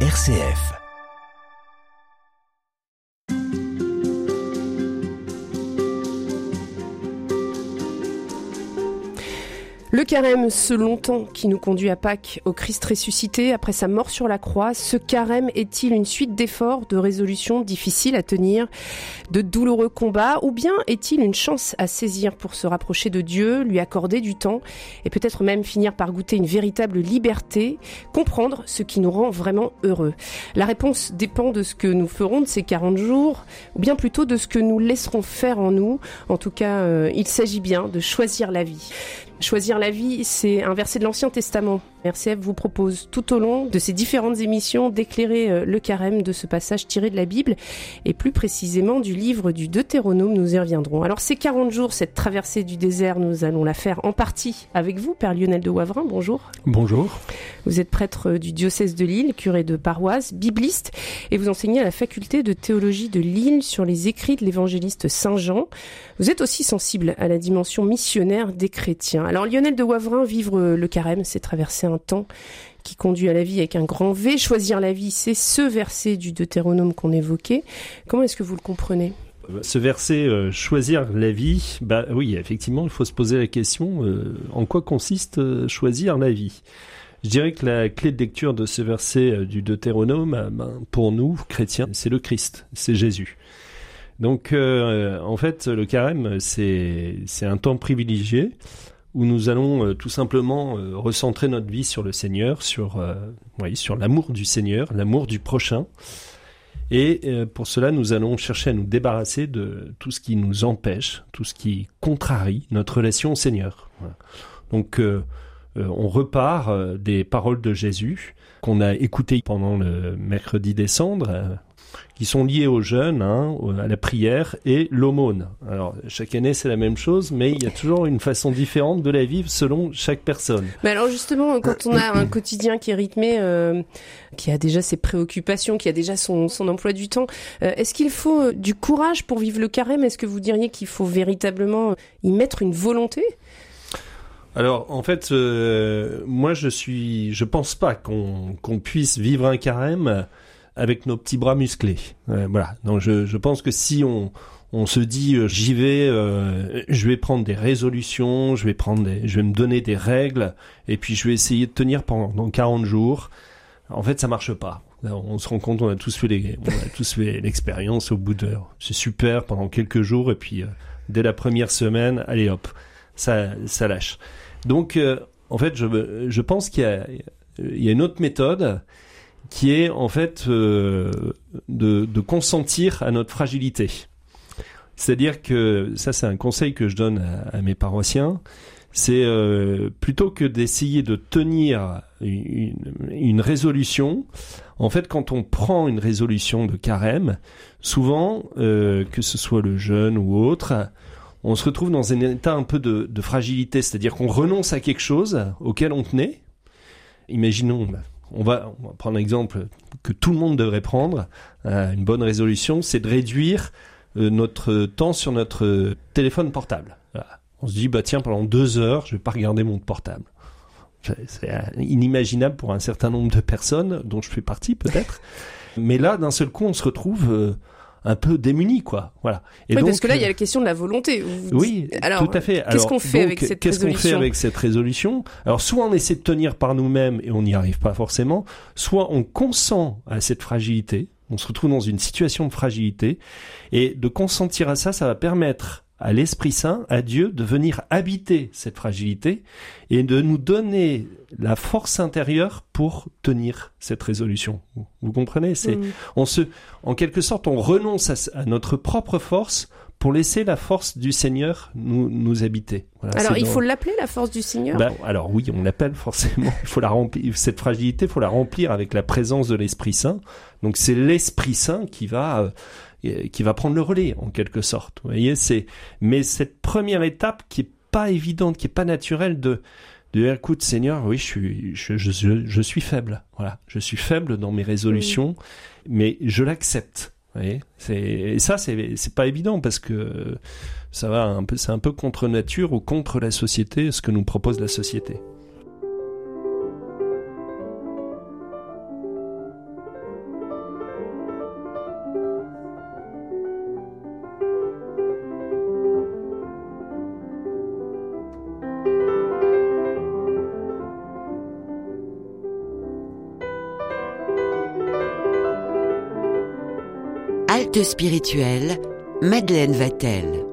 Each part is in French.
RCF. Le carême, ce longtemps qui nous conduit à Pâques, au Christ ressuscité après sa mort sur la croix, ce carême est-il une suite d'efforts, de résolutions difficiles à tenir, de douloureux combats, ou bien est-il une chance à saisir pour se rapprocher de Dieu, lui accorder du temps, et peut-être même finir par goûter une véritable liberté, comprendre ce qui nous rend vraiment heureux? La réponse dépend de ce que nous ferons de ces 40 jours, ou bien plutôt de ce que nous laisserons faire en nous. En tout cas, euh, il s'agit bien de choisir la vie. Choisir la vie, c'est un verset de l'Ancien Testament. RCF vous propose tout au long de ces différentes émissions d'éclairer euh, le carême de ce passage tiré de la Bible et plus précisément du livre du Deutéronome, nous y reviendrons. Alors ces 40 jours, cette traversée du désert, nous allons la faire en partie avec vous, Père Lionel de Wavrin, bonjour. Bonjour. Vous êtes prêtre du diocèse de Lille, curé de paroisse, bibliste et vous enseignez à la faculté de théologie de Lille sur les écrits de l'évangéliste Saint Jean. Vous êtes aussi sensible à la dimension missionnaire des chrétiens. Alors Lionel de Wavrin, vivre le carême, c'est traverser un temps qui conduit à la vie avec un grand V. Choisir la vie, c'est ce verset du Deutéronome qu'on évoquait. Comment est-ce que vous le comprenez? Ce verset euh, choisir la vie, bah oui, effectivement, il faut se poser la question euh, en quoi consiste euh, choisir la vie? Je dirais que la clé de lecture de ce verset du Deutéronome, ben, pour nous chrétiens, c'est le Christ, c'est Jésus. Donc, en fait, le carême, c'est un temps privilégié où nous allons euh, tout simplement euh, recentrer notre vie sur le Seigneur, sur, euh, sur l'amour du Seigneur, l'amour du prochain. Et pour cela, nous allons chercher à nous débarrasser de tout ce qui nous empêche, tout ce qui contrarie notre relation au Seigneur. Donc, on repart des paroles de Jésus qu'on a écoutées pendant le mercredi décembre, qui sont liés au jeûne, hein, à la prière et l'aumône. Alors chaque année c'est la même chose, mais il y a toujours une façon différente de la vivre selon chaque personne. Mais alors justement, quand on a un quotidien qui est rythmé, euh, qui a déjà ses préoccupations, qui a déjà son, son emploi du temps, euh, est-ce qu'il faut euh, du courage pour vivre le carême? Est-ce que vous diriez qu'il faut véritablement y mettre une volonté? Alors en fait, moi je suis, je pense pas qu'on qu'on puisse vivre un carême avec nos petits bras musclés. voilà. Donc je, je pense que si on on se dit euh, j'y vais, euh, je vais prendre des résolutions, je vais prendre des, je vais me donner des règles et puis je vais essayer de tenir pendant 40 jours. En fait, ça marche pas. On se rend compte, on a tous fait les, on a tous fait l'expérience au bout de, c'est super pendant quelques jours et puis euh, dès la première semaine, allez hop, ça, ça lâche. Donc, en fait, je, je pense qu'il y a, il y a une autre méthode qui est en fait euh, de, consentir à notre fragilité. C'est-à-dire que ça, c'est un conseil que je donne à, mes paroissiens. C'est euh, plutôt que d'essayer de tenir une, résolution. En fait, quand on prend une résolution de carême, souvent, euh, que ce soit le jeûne ou autre, on se retrouve dans un état un peu de, de fragilité. C'est-à-dire qu'on renonce à quelque chose auquel on tenait. Imaginons, on va, prendre un exemple que tout le monde devrait prendre, euh, une bonne résolution, c'est de réduire euh, notre temps sur notre téléphone portable. On se dit, bah tiens, pendant deux heures, je vais pas regarder mon portable. C'est euh, inimaginable pour un certain nombre de personnes, dont je fais partie peut-être. Mais là, d'un seul coup, on se retrouve un peu démunis, quoi. Voilà. Et oui, parce que là, il y a la question de la volonté. oui, alors, tout à fait. Qu'est-ce qu'on fait avec cette Qu'est-ce qu'on fait avec cette résolution? Alors, soit on essaie de tenir par nous-mêmes et on n'y arrive pas forcément, soit on consent à cette fragilité. On se retrouve dans une situation de fragilité et de consentir à ça, ça va permettre à l'Esprit Saint, à Dieu, de venir habiter cette fragilité et de nous donner la force intérieure pour tenir cette résolution. Vous comprenez? C'est, mm. on se, en quelque sorte, on renonce à, notre propre force pour laisser la force du Seigneur nous, nous habiter. alors, il faut l'appeler la force du Seigneur? Ben, Alors oui, on l'appelle forcément. Il faut la remplir. Cette fragilité, il faut la remplir avec la présence de l'Esprit Saint. Donc c'est l'Esprit Saint qui va euh, qui va prendre le relais en quelque sorte. Vous voyez, c'est mais cette première étape qui est pas évidente, qui est pas naturelle de de dire, écoute Seigneur, oui, je suis je, je, je, suis faible. Voilà, je suis faible dans mes résolutions, mais je l'accepte. Vous voyez, c'est et ça c'est c'est pas évident parce que ça va un peu c'est un peu contre nature ou contre la société, ce que nous propose la société. Spirituelle, Madeleine Vatel.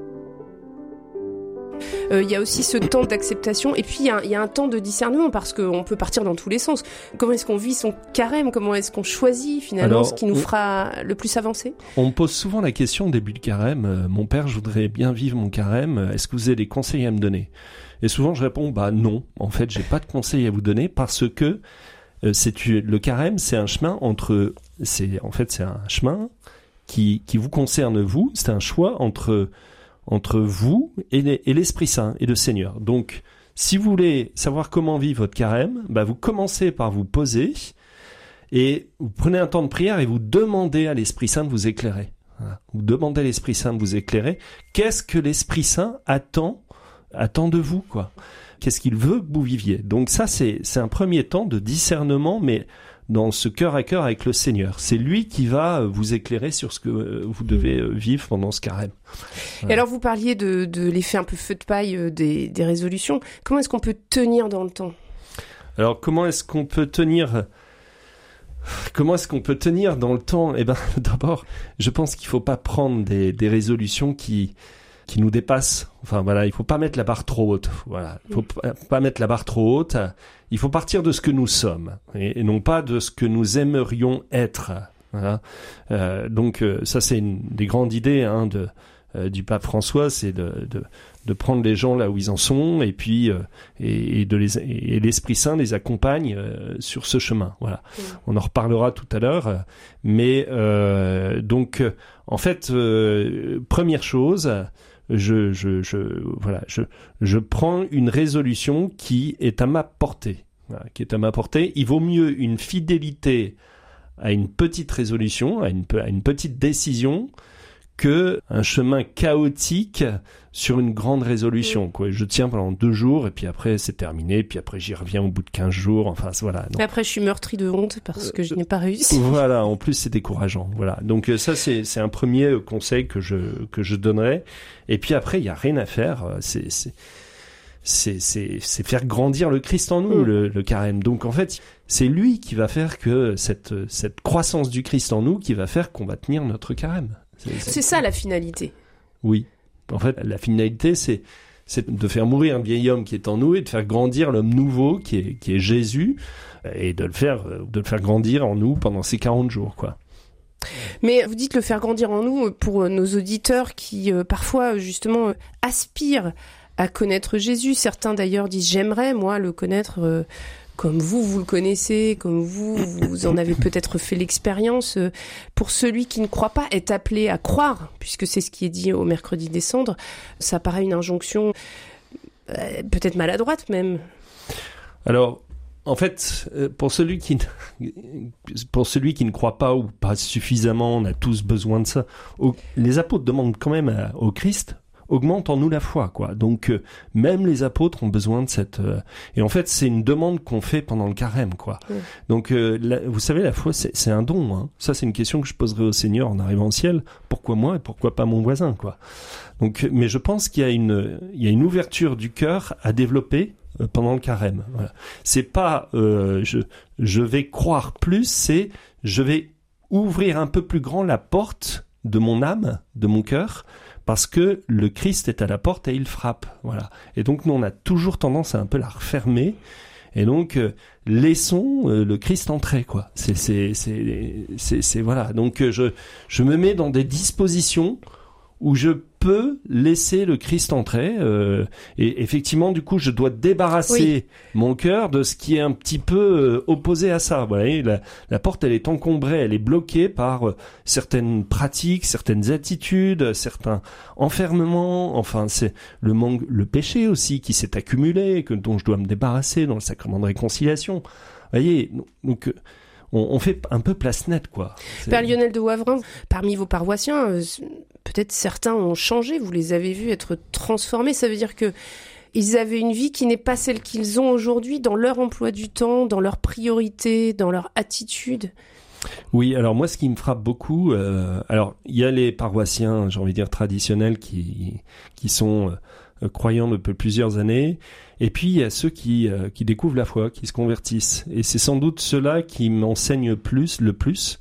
Euh, il y a aussi ce temps d'acceptation et puis il y, a un temps de discernement parce qu'on peut partir dans tous les sens. Comment est-ce qu'on vit son carême? Comment est-ce qu'on choisit finalement ce qui nous fera le plus avancer? On me pose souvent la question au début de carême, euh, mon père, je voudrais bien vivre mon carême, est-ce que vous avez des conseils à me donner? Et souvent je réponds, bah non, en fait j'ai pas de conseils à vous donner parce que euh, c'est le carême, c'est un chemin entre, c'est en fait c'est un chemin qui, vous concerne vous, c'est un choix entre entre vous et l'Esprit Saint et le Seigneur. Donc, si vous voulez savoir comment vivre votre carême, bah vous commencez par vous poser et vous prenez un temps de prière et vous demandez à l'Esprit Saint de vous éclairer. Vous demandez à l'Esprit Saint de vous éclairer. Qu'est-ce que l'Esprit Saint attend, attend de vous, quoi? Qu'est-ce qu'il veut que vous viviez? Donc ça, c'est un premier temps de discernement, mais dans ce cœur à cœur avec le Seigneur. C'est lui qui va euh, vous éclairer sur ce que euh, vous devez euh, vivre pendant ce carême. Et alors vous parliez de, de l'effet un peu feu de paille des, des résolutions. Comment est-ce qu'on peut tenir dans le temps? Alors comment est-ce qu'on peut tenir Comment est-ce qu'on peut tenir dans le temps? Eh ben, d'abord, je pense qu'il faut pas prendre des, des résolutions qui qui nous dépassent. Enfin voilà, il faut pas mettre la barre trop haute. Voilà, il faut mm. pas mettre la barre trop haute. Il faut partir de ce que nous sommes et, non pas de ce que nous aimerions être. Voilà. Euh, donc euh, ça c'est une des grandes idées hein, de euh, du pape François, c'est de, de, de, prendre les gens là où ils en sont et puis euh, et, et, de les et l'Esprit Saint les accompagne euh, sur ce chemin. Voilà. Mm. On en reparlera tout à l'heure, mais donc en fait première chose je, je, je, je, je prends une résolution qui est à ma portée. qui est à ma portée. Il vaut mieux une fidélité à une petite résolution, à une, à une petite décision, que un chemin chaotique sur une grande résolution. Quoi. Je tiens pendant deux jours et puis après c'est terminé, puis après j'y reviens au bout de quinze jours. Enfin voilà. Et après je suis meurtri de honte parce que je n'ai pas réussi. Voilà, en plus c'est décourageant. Voilà. Donc euh, ça c'est c'est un premier euh, conseil que je que je donnerais. Et puis après il y a rien à faire. Euh, c'est c'est c'est faire grandir le Christ en nous, mm. le, le, carême. Donc en fait, c'est lui qui va faire que cette, cette croissance du Christ en nous qui va faire qu'on va tenir notre carême. C'est ça la finalité. Oui. En fait, la finalité, c'est de faire mourir un vieil homme qui est en nous et de faire grandir l'homme nouveau qui est, qui est Jésus et de le faire de le faire grandir en nous pendant ces 40 jours quoi. Mais vous dites le faire grandir en nous pour nos auditeurs qui euh, parfois justement aspirent à connaître Jésus. Certains d'ailleurs disent j'aimerais moi le connaître euh, comme vous, vous le connaissez, comme vous, vous en avez peut-être fait l'expérience. Euh, pour celui qui ne croit pas, est appelé à croire, puisque c'est ce qui est dit au mercredi décembre. Ça paraît une injonction euh, peut-être maladroite même. Alors, en fait, euh, pour celui qui pour celui qui ne croit pas ou pas suffisamment, on a tous besoin de ça. Les apôtres demandent quand même au Christ augmente en nous la foi, quoi. Donc euh, même les apôtres ont besoin de cette. Euh, et en fait, c'est une demande qu'on fait pendant le carême, quoi. Donc euh, vous savez, la foi, c'est un don. Hein. Ça, c'est une question que je poserai au Seigneur en arrivant au ciel. Pourquoi moi et pourquoi pas mon voisin, quoi? Donc, mais je pense qu'il y a une, il y a une ouverture du cœur à développer pendant le carême. Voilà. C'est pas je je vais croire plus, c'est je vais ouvrir un peu plus grand la porte de mon âme, de mon cœur, parce que le Christ est à la porte et il frappe. Voilà. Et donc nous on a toujours tendance à un peu la refermer. Et donc euh, laissons euh, le Christ entrer quoi. C'est c'est c'est c'est voilà. Donc euh, je je me mets dans des dispositions où je peux laisser le Christ entrer. Euh, et effectivement, du coup, je dois débarrasser mon cœur de ce qui est un petit peu euh, opposé à ça. Vous voyez, la, la, porte, elle est encombrée, elle est bloquée par euh, certaines pratiques, certaines attitudes, certains enfermements. Enfin, c'est le manque, le péché aussi qui s'est accumulé, que dont je dois me débarrasser dans le sacrement de réconciliation. Vous voyez, donc on, fait un peu place nette, quoi. Père Lionel de Wavrin, parmi vos paroissiens, peut-être certains ont changé, vous les avez vus être transformés, ça veut dire que ils avaient une vie qui n'est pas celle qu'ils ont aujourd'hui dans leur emploi du temps, dans leurs priorités, dans leur attitude. Oui, alors moi, ce qui me frappe beaucoup, euh, alors il y a les paroissiens, j'ai envie de dire traditionnels, qui qui sont euh, croyants depuis plusieurs années, et puis il y a ceux qui, euh, qui découvrent la foi, qui se convertissent. Et c'est sans doute ceux-là qui m'enseignent plus, le plus.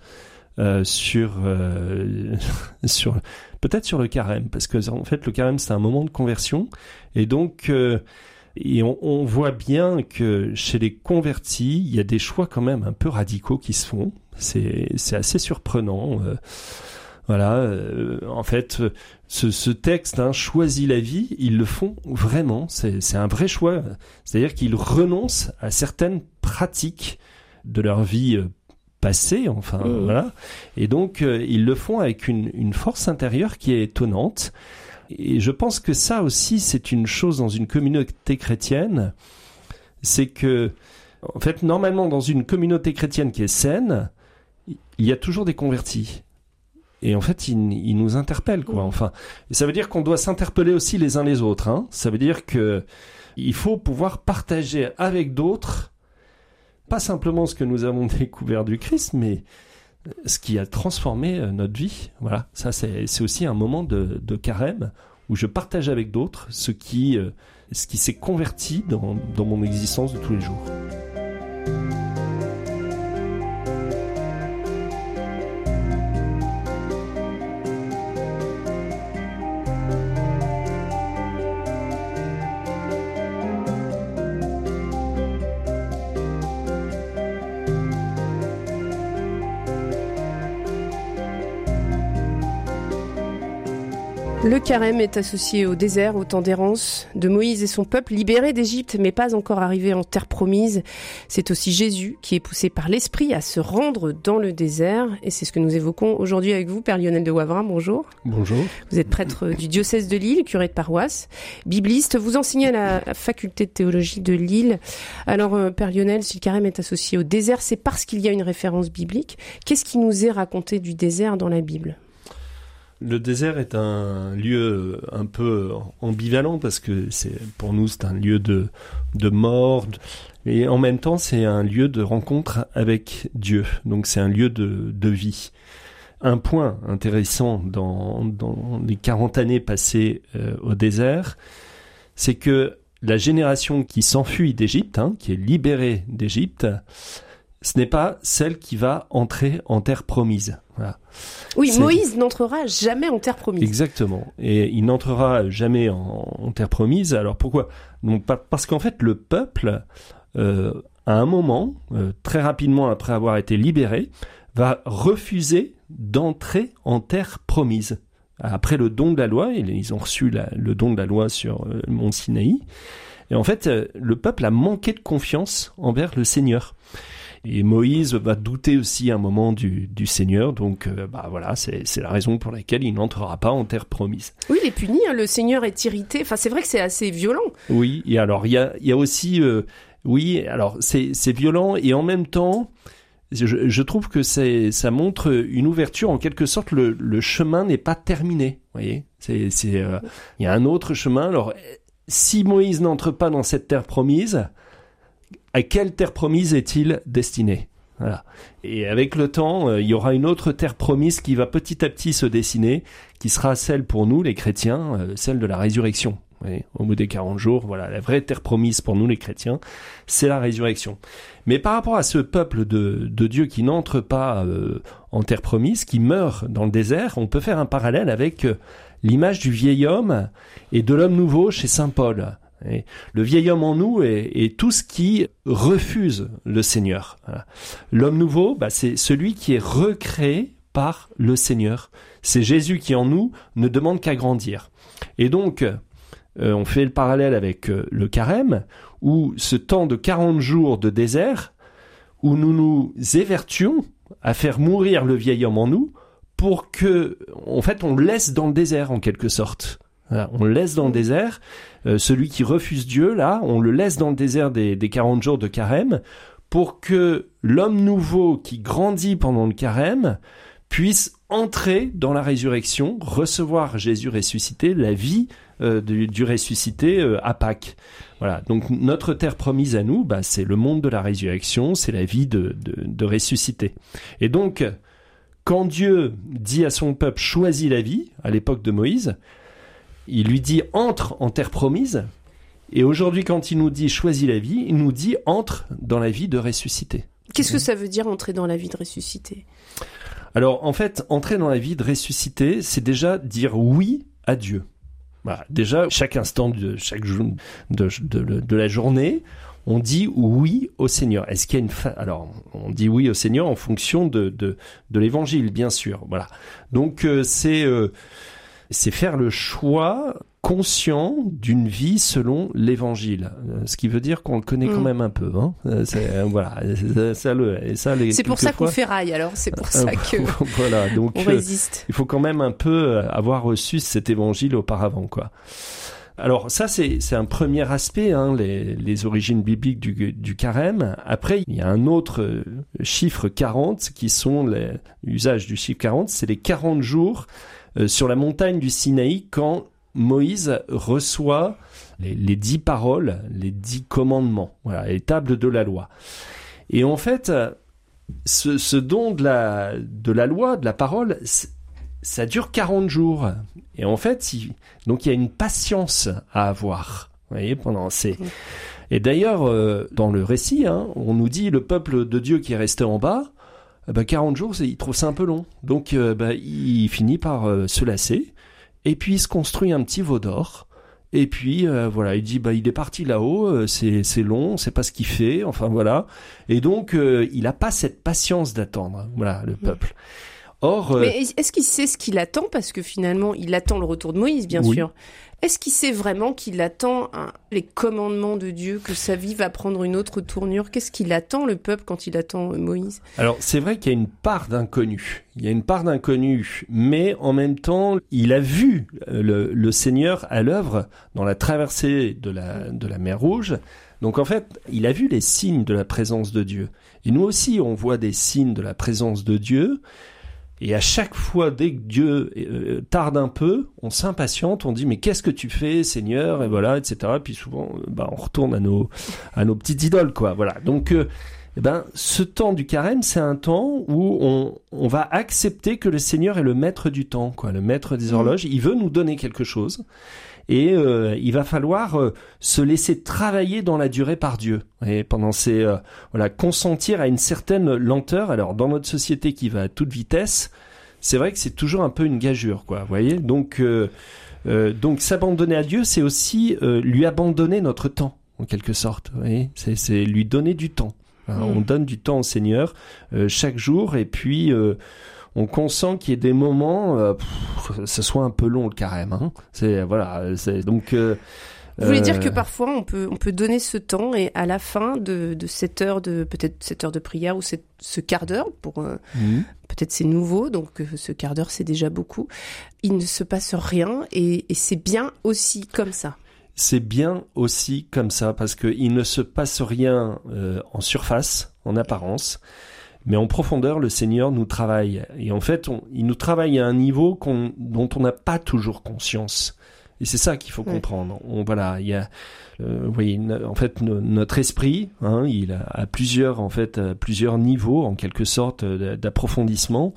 sur sur peut-être sur le carême parce que en fait le carême c'est un moment de conversion. Et donc euh, et on, on, voit bien que chez les convertis il y a des choix quand même un peu radicaux qui se font. C'est c'est assez surprenant euh, voilà euh, en fait ce, ce texte hein, choisit la vie ils le font vraiment. C'est c'est un vrai choix. C'est-à-dire qu'ils renoncent à certaines pratiques de leur vie enfin Mmh. voilà. Et donc euh, ils le font avec une, une force intérieure qui est étonnante. Et je pense que ça aussi c'est une chose dans une communauté chrétienne, c'est que en fait normalement dans une communauté chrétienne qui est saine, il y a toujours des convertis. Et en fait, il, il nous interpelle, quoi. Enfin, et ça veut dire qu'on doit s'interpeller aussi les uns les autres. Hein. Ça veut dire que il faut pouvoir partager avec d'autres pas simplement ce que nous avons découvert du Christ, mais ce qui a transformé euh, notre vie. Voilà, ça c'est aussi un moment de, de carême où je partage avec d'autres ce qui, euh, ce qui s'est converti dans, dans mon existence de tous les jours. Le carême est associé au désert, au temps d'errance de Moïse et son peuple libérés d'Égypte, mais pas encore arrivés en terre promise. C'est aussi Jésus qui est poussé par l'Esprit à se rendre dans le désert, et c'est ce que nous évoquons aujourd'hui avec vous, Père Lionel de Wavrin. Bonjour. Bonjour. Vous êtes prêtre du diocèse de Lille, curé de paroisse, bibliste. Vous enseignez à la faculté de théologie de Lille. Alors, euh, Père Lionel, si le carême est associé au désert, c'est parce qu'il y a une référence biblique. Qu'est-ce qui nous est raconté du désert dans la Bible? Le désert est un lieu un peu ambivalent parce que pour nous c'est un lieu de mort et en même temps c'est un lieu de rencontre avec Dieu. Donc c'est un lieu de vie. Un point intéressant dans dans les 40 années passées euh, au désert, c'est que la génération qui s'enfuit d'Égypte, hein, qui est libérée d'Égypte, ce n'est pas celle qui va entrer en terre promise. Voilà. Oui, Moïse n'entrera jamais en terre promise. Exactement. Et il n'entrera jamais en, en terre promise. Alors pourquoi? Donc parce qu'en fait le peuple, euh, à un moment, euh, très rapidement après avoir été libéré, va refuser d'entrer en terre promise. Après le don de la loi, ils, ont reçu la- le don de la loi sur euh, le mont Sinaï. Et en fait, le peuple a manqué de confiance envers le Seigneur. Et Moïse va douter aussi un moment du, du Seigneur, donc euh, bah voilà, c'est la raison pour laquelle il n'entrera pas en terre promise. Oui, il est puni, hein, le Seigneur est irrité. Enfin, c'est vrai que c'est assez violent. Oui, et alors il y a, y a aussi, euh, oui, alors c'est violent et en même temps, je, je trouve que ça montre une ouverture en quelque sorte. Le, le chemin n'est pas terminé. Vous voyez, c'est c'est euh, il y a un autre chemin. Alors si Moïse n'entre pas dans cette terre promise, à quelle terre promise est-il destiné? Voilà. Et avec le temps, euh, il y aura une autre terre promise qui va petit à petit se dessiner, qui sera celle pour nous, les chrétiens, euh, celle de la résurrection. Au bout des 40 jours, voilà, la vraie terre promise pour nous, les chrétiens, c'est la résurrection. Mais par rapport à ce peuple de, de Dieu qui n'entre pas euh, en terre promise, qui meurt dans le désert, on peut faire un parallèle avec l'image du vieil homme et de l'homme nouveau chez Saint Paul. Le vieil homme en nous est, tout ce qui refuse le Seigneur. L'homme nouveau, bah, c'est celui qui est recréé par le Seigneur. C'est Jésus qui en nous ne demande qu'à grandir. Et donc, euh, on fait le parallèle avec euh, le carême, où ce temps de 40 jours de désert, où nous nous évertuons à faire mourir le vieil homme en nous, pour que, en fait, on le laisse dans le désert en quelque sorte. On le laisse dans le désert. Euh, celui qui refuse Dieu, là, on le laisse dans le désert des, des 40 jours de carême pour que l'homme nouveau qui grandit pendant le carême puisse entrer dans la résurrection, recevoir Jésus ressuscité, la vie euh, du, ressuscité euh, à Pâques. Voilà. Donc notre terre promise à nous, bah, c'est le monde de la résurrection, c'est la vie de, de ressuscité. Et donc, quand Dieu dit à son peuple choisis la vie, à l'époque de Moïse, il lui dit entre en terre promise. Et aujourd'hui, quand il nous dit choisis la vie, il nous dit entre dans la vie de ressuscité. Qu'est-ce que ça veut dire entrer dans la vie de ressuscité? Alors en fait, entrer dans la vie de ressuscité, c'est déjà dire oui à Dieu. Voilà. Déjà, chaque instant de chaque jour de, de, de la journée, on dit oui au Seigneur. Est-ce qu'il y a une fa... alors on dit oui au Seigneur en fonction de de, de l'Évangile, bien sûr. Voilà. Donc euh, c'est euh, c'est faire le choix conscient d'une vie selon l'évangile, euh, ce qui veut dire qu'on le connaît quand Mm. même un peu. Hein. Euh, c'est, euh, voilà, ça le, et ça les. C'est pour ça qu'on rail, alors c'est pour ça que voilà, donc on euh, résiste. il faut quand même un peu avoir reçu cet évangile auparavant, quoi. Alors ça c'est c'est un premier aspect, hein, les, les origines bibliques du, du carême. Après il y a un autre chiffre 40 qui sont les l'usage du chiffre 40, c'est les 40 jours sur la montagne du Sinaï quand Moïse reçoit les, les dix paroles, les dix commandements, voilà, les tables de la loi. Et en fait, euh, ce, ce don de la, de la loi, de la parole, ça dure 40 jours. Et en fait, il- donc il y a une patience à avoir. Vous voyez, pendant ces... Et d'ailleurs, euh, dans le récit, hein, on nous dit le peuple de Dieu qui est resté en bas, eh ben, 40 jours, il trouve ça un peu long. Donc, euh, ben, il finit par euh, se lasser. Et puis, il se construit un petit veau d'or. Et puis, euh, voilà, il dit, bah, il est parti là-haut, euh, c'est c'est long, c'est pas ce qu'il fait, enfin voilà. Et donc, euh, il a pas cette patience d'attendre, voilà, le peuple. Or, Mais est-ce qu'il sait ce qu'il attend? Parce que finalement, il attend le retour de Moïse, bien Oui. sûr. Est-ce qu'il sait vraiment qu'il attend les commandements de Dieu, que sa vie va prendre une autre tournure? Qu'est-ce qu'il attend, le peuple, quand il attend euh, Moïse? Alors c'est vrai qu'il y a une part d'inconnu. Il y a une part d'inconnu, mais en même temps, il a vu euh, le, Seigneur à l'œuvre dans la traversée de la mer Rouge. Donc en fait, il a vu les signes de la présence de Dieu. Et nous aussi, on voit des signes de la présence de Dieu. Et à chaque fois, dès que Dieu euh, tarde un peu, on s'impatiente, on dit mais qu'est-ce que tu fais, Seigneur, et voilà, etc. Puis souvent, euh, bah, on retourne à nos à nos petites idoles, quoi. Voilà. Donc euh, eh ben, ce temps du carême, c'est un temps où on, on va accepter que le Seigneur est le maître du temps, quoi, le maître des horloges. Il veut nous donner quelque chose. Et euh, il va falloir euh, se laisser travailler dans la durée par Dieu. Et pendant ces euh, voilà, consentir à une certaine lenteur. Alors dans notre société qui va à toute vitesse, c'est vrai que c'est toujours un peu une gageure, quoi. Vous voyez. Donc euh, euh, donc s'abandonner à Dieu, c'est aussi euh, lui abandonner notre temps, en quelque sorte. Vous voyez. C'est c'est lui donner du temps. Hein, Mm. On donne du temps au Seigneur euh, chaque jour et puis euh, on consent qu'il y ait des moments, euh, pff, ce soit un peu long le carême. Hein. C'est voilà, c'est donc. euh, Vous voulez dire euh, que parfois, on peut, on peut donner ce temps et à la fin de, de cette heure de, peut-être cette heure de prière ou cette- ce quart d'heure, pour euh, mhm. peut-être c'est nouveau, donc euh, ce quart d'heure c'est déjà beaucoup, il ne se passe rien et, et c'est bien aussi comme ça. c'est bien aussi comme ça parce que il ne se passe rien euh, en surface, en apparence, mais en profondeur, le Seigneur nous travaille. Et en fait, on- il nous travaille à un niveau dont on n'a pas toujours conscience. Et c'est ça qu'il faut Ouais. comprendre. On, voilà, il y a, euh, vous voyez, no- en fait, no- notre esprit, hein, il a, a plusieurs, en fait, à plusieurs niveaux, en quelque sorte, euh, d'approfondissement.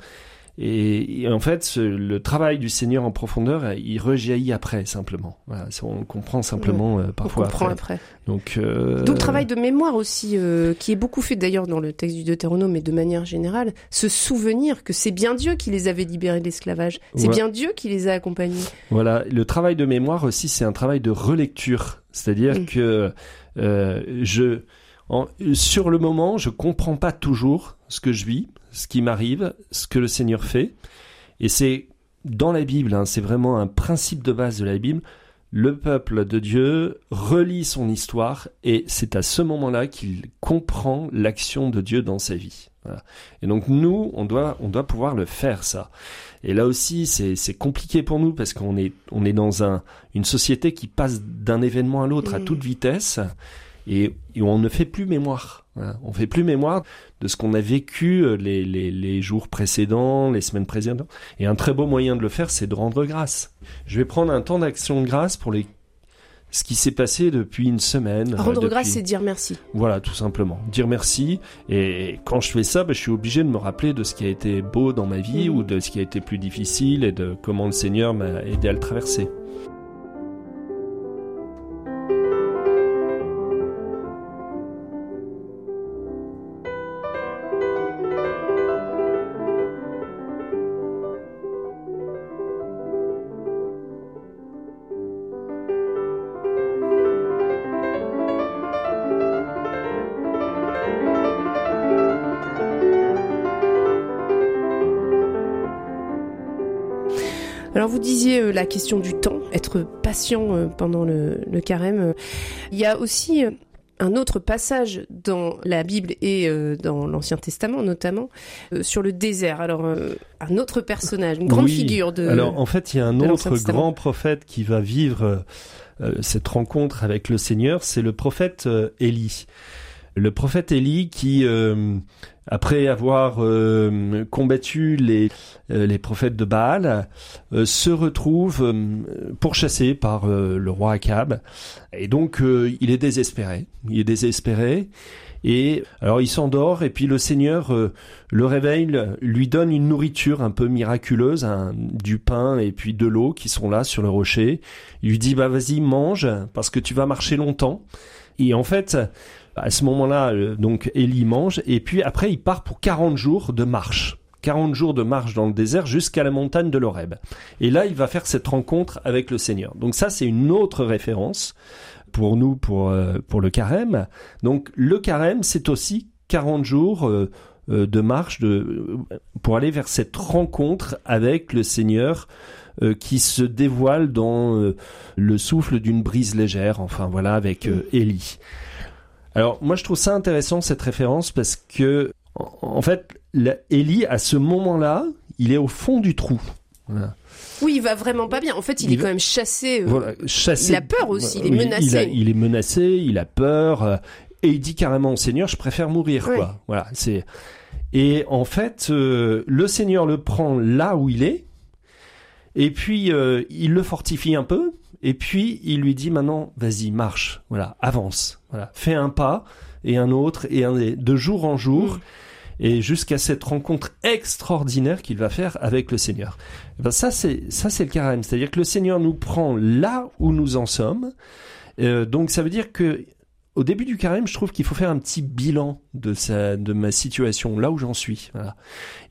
Et, et en fait, ce- le travail du Seigneur en profondeur, il rejaillit après, simplement. Voilà, on comprend simplement euh, On parfois comprend après. après. Donc, euh, Donc travail de mémoire aussi, euh, qui est beaucoup fait d'ailleurs dans le texte du Deutéronome, mais de manière générale, se souvenir que c'est bien Dieu qui les avait libérés de l'esclavage, c'est Ouais. bien Dieu qui les a accompagnés. Voilà, le travail de mémoire aussi, c'est un travail de relecture. C'est-à-dire Mm. que euh, je, en- sur le moment, je comprends pas toujours ce que je vis, ce qui m'arrive, ce que le Seigneur fait. Et c'est dans la Bible, hein, c'est vraiment un principe de base de la Bible. Le peuple de Dieu relit son histoire et c'est à ce moment-là qu'il comprend l'action de Dieu dans sa vie. Voilà. Et donc nous, on doit, on doit pouvoir le faire ça. Et là aussi, c'est compliqué pour nous parce qu'on est, on est dans un, une société qui passe d'un événement à l'autre à toute vitesse et, et on ne fait plus mémoire. Voilà. On fait plus mémoire de ce qu'on a vécu euh, les, les, les jours précédents, les semaines précédentes. Et un très beau moyen de le faire, c'est de rendre grâce. Je vais prendre un temps d'action de grâce pour les ce qui s'est passé depuis une semaine. euh, Rendre depuis- grâce, c'est dire merci. Voilà, tout simplement. Dire merci. Et quand je fais ça, bah, je suis obligé de me rappeler de ce qui a été beau dans ma vie Mhm. ou de ce qui a été plus difficile et de comment le Seigneur m'a aidé à le traverser. Disiez euh, la question du temps, être patient euh, pendant le, le carême. Il y a aussi euh, un autre passage dans la Bible et dans l'Ancien Testament notamment sur le désert. Alors un autre personnage, une grande Oui. figure de. Alors en fait, il y a un autre grand prophète qui va vivre cette rencontre avec le Seigneur, c'est le prophète Élie. Le prophète Élie qui, euh, après avoir euh, combattu les, euh, les prophètes de Baal, euh, se retrouve euh, pourchassé par euh, le roi Akab. Et donc, euh, il est désespéré. Il est désespéré. Et alors, il s'endort et puis le Seigneur le réveille, lui donne une nourriture un peu miraculeuse, un- du pain et puis de l'eau qui sont là sur le rocher. Il lui dit, bah vas-y, mange parce que tu vas marcher longtemps. Et en fait, à ce moment-là, euh, donc Élie mange et puis après, il part pour 40 jours de marche. 40 jours de marche dans le désert jusqu'à la montagne de l'Horeb. Et là, il va faire cette rencontre avec le Seigneur. Donc ça, c'est une autre référence pour nous, pour, euh, pour le carême. Donc le carême, c'est aussi 40 jours euh, de marche de, pour aller vers cette rencontre avec le Seigneur qui se dévoile dans le souffle d'une brise légère, enfin voilà, avec Élie. Alors moi je trouve ça intéressant cette référence parce que en, fait Élie à ce moment-là il est au fond du trou. Voilà. Oui, il va vraiment pas bien. En fait, il, Il est va- quand même chassé. euh, Voilà, chassé- il a peur aussi, il est menacé. Il, a- il est menacé, il a peur, euh, et il dit carrément au Seigneur, je préfère mourir, Ouais. quoi. Voilà, c'est. Et en fait, euh, le Seigneur le prend là où il est, et puis il le fortifie un peu, et puis il lui dit maintenant, vas-y, marche, voilà, avance, voilà, fais un pas et un autre et un de jour en jour. Mm. Et jusqu'à cette rencontre extraordinaire qu'il va faire avec le Seigneur. Eh ben ça c'est ça c'est le carême, c'est-à-dire que le Seigneur nous prend là où nous en sommes. Euh, donc ça veut dire que au début du carême, je trouve qu'il faut faire un petit bilan de sa de ma situation, là où j'en suis. Voilà.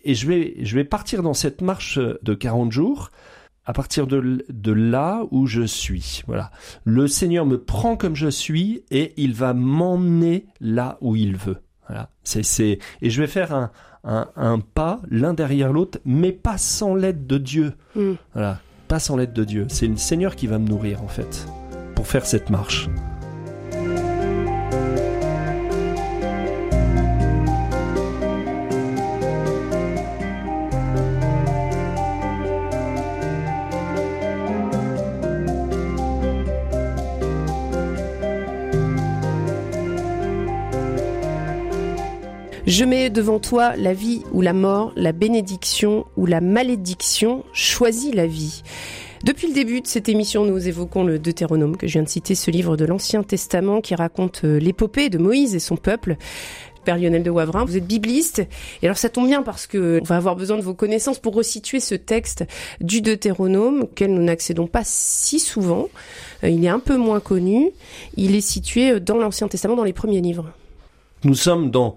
Et je vais je vais partir dans cette marche de 40 jours à partir de, là où je suis. Voilà. Le Seigneur me prend comme je suis et il va m'emmener là où il veut. Voilà. C'est et je vais faire un un, un pas l'un derrière l'autre, mais pas sans l'aide de Dieu. hmm. Voilà, pas sans l'aide de Dieu. C'est le Seigneur qui va me nourrir en fait pour faire cette marche. Je mets devant toi la vie ou la mort, la bénédiction ou la malédiction. Choisis la vie. Depuis le début de cette émission, nous évoquons le Deutéronome que je viens de citer, ce livre de l'Ancien Testament qui raconte euh, l'épopée de Moïse et son peuple. Père Lionel de Wavrin, vous êtes bibliste. Et alors ça tombe bien parce que on va avoir besoin de vos connaissances pour resituer ce texte du Deutéronome auquel nous n'accédons pas si souvent. Euh, Il est un peu moins connu. Il est situé euh, dans l'Ancien Testament, dans les premiers livres. Nous sommes dans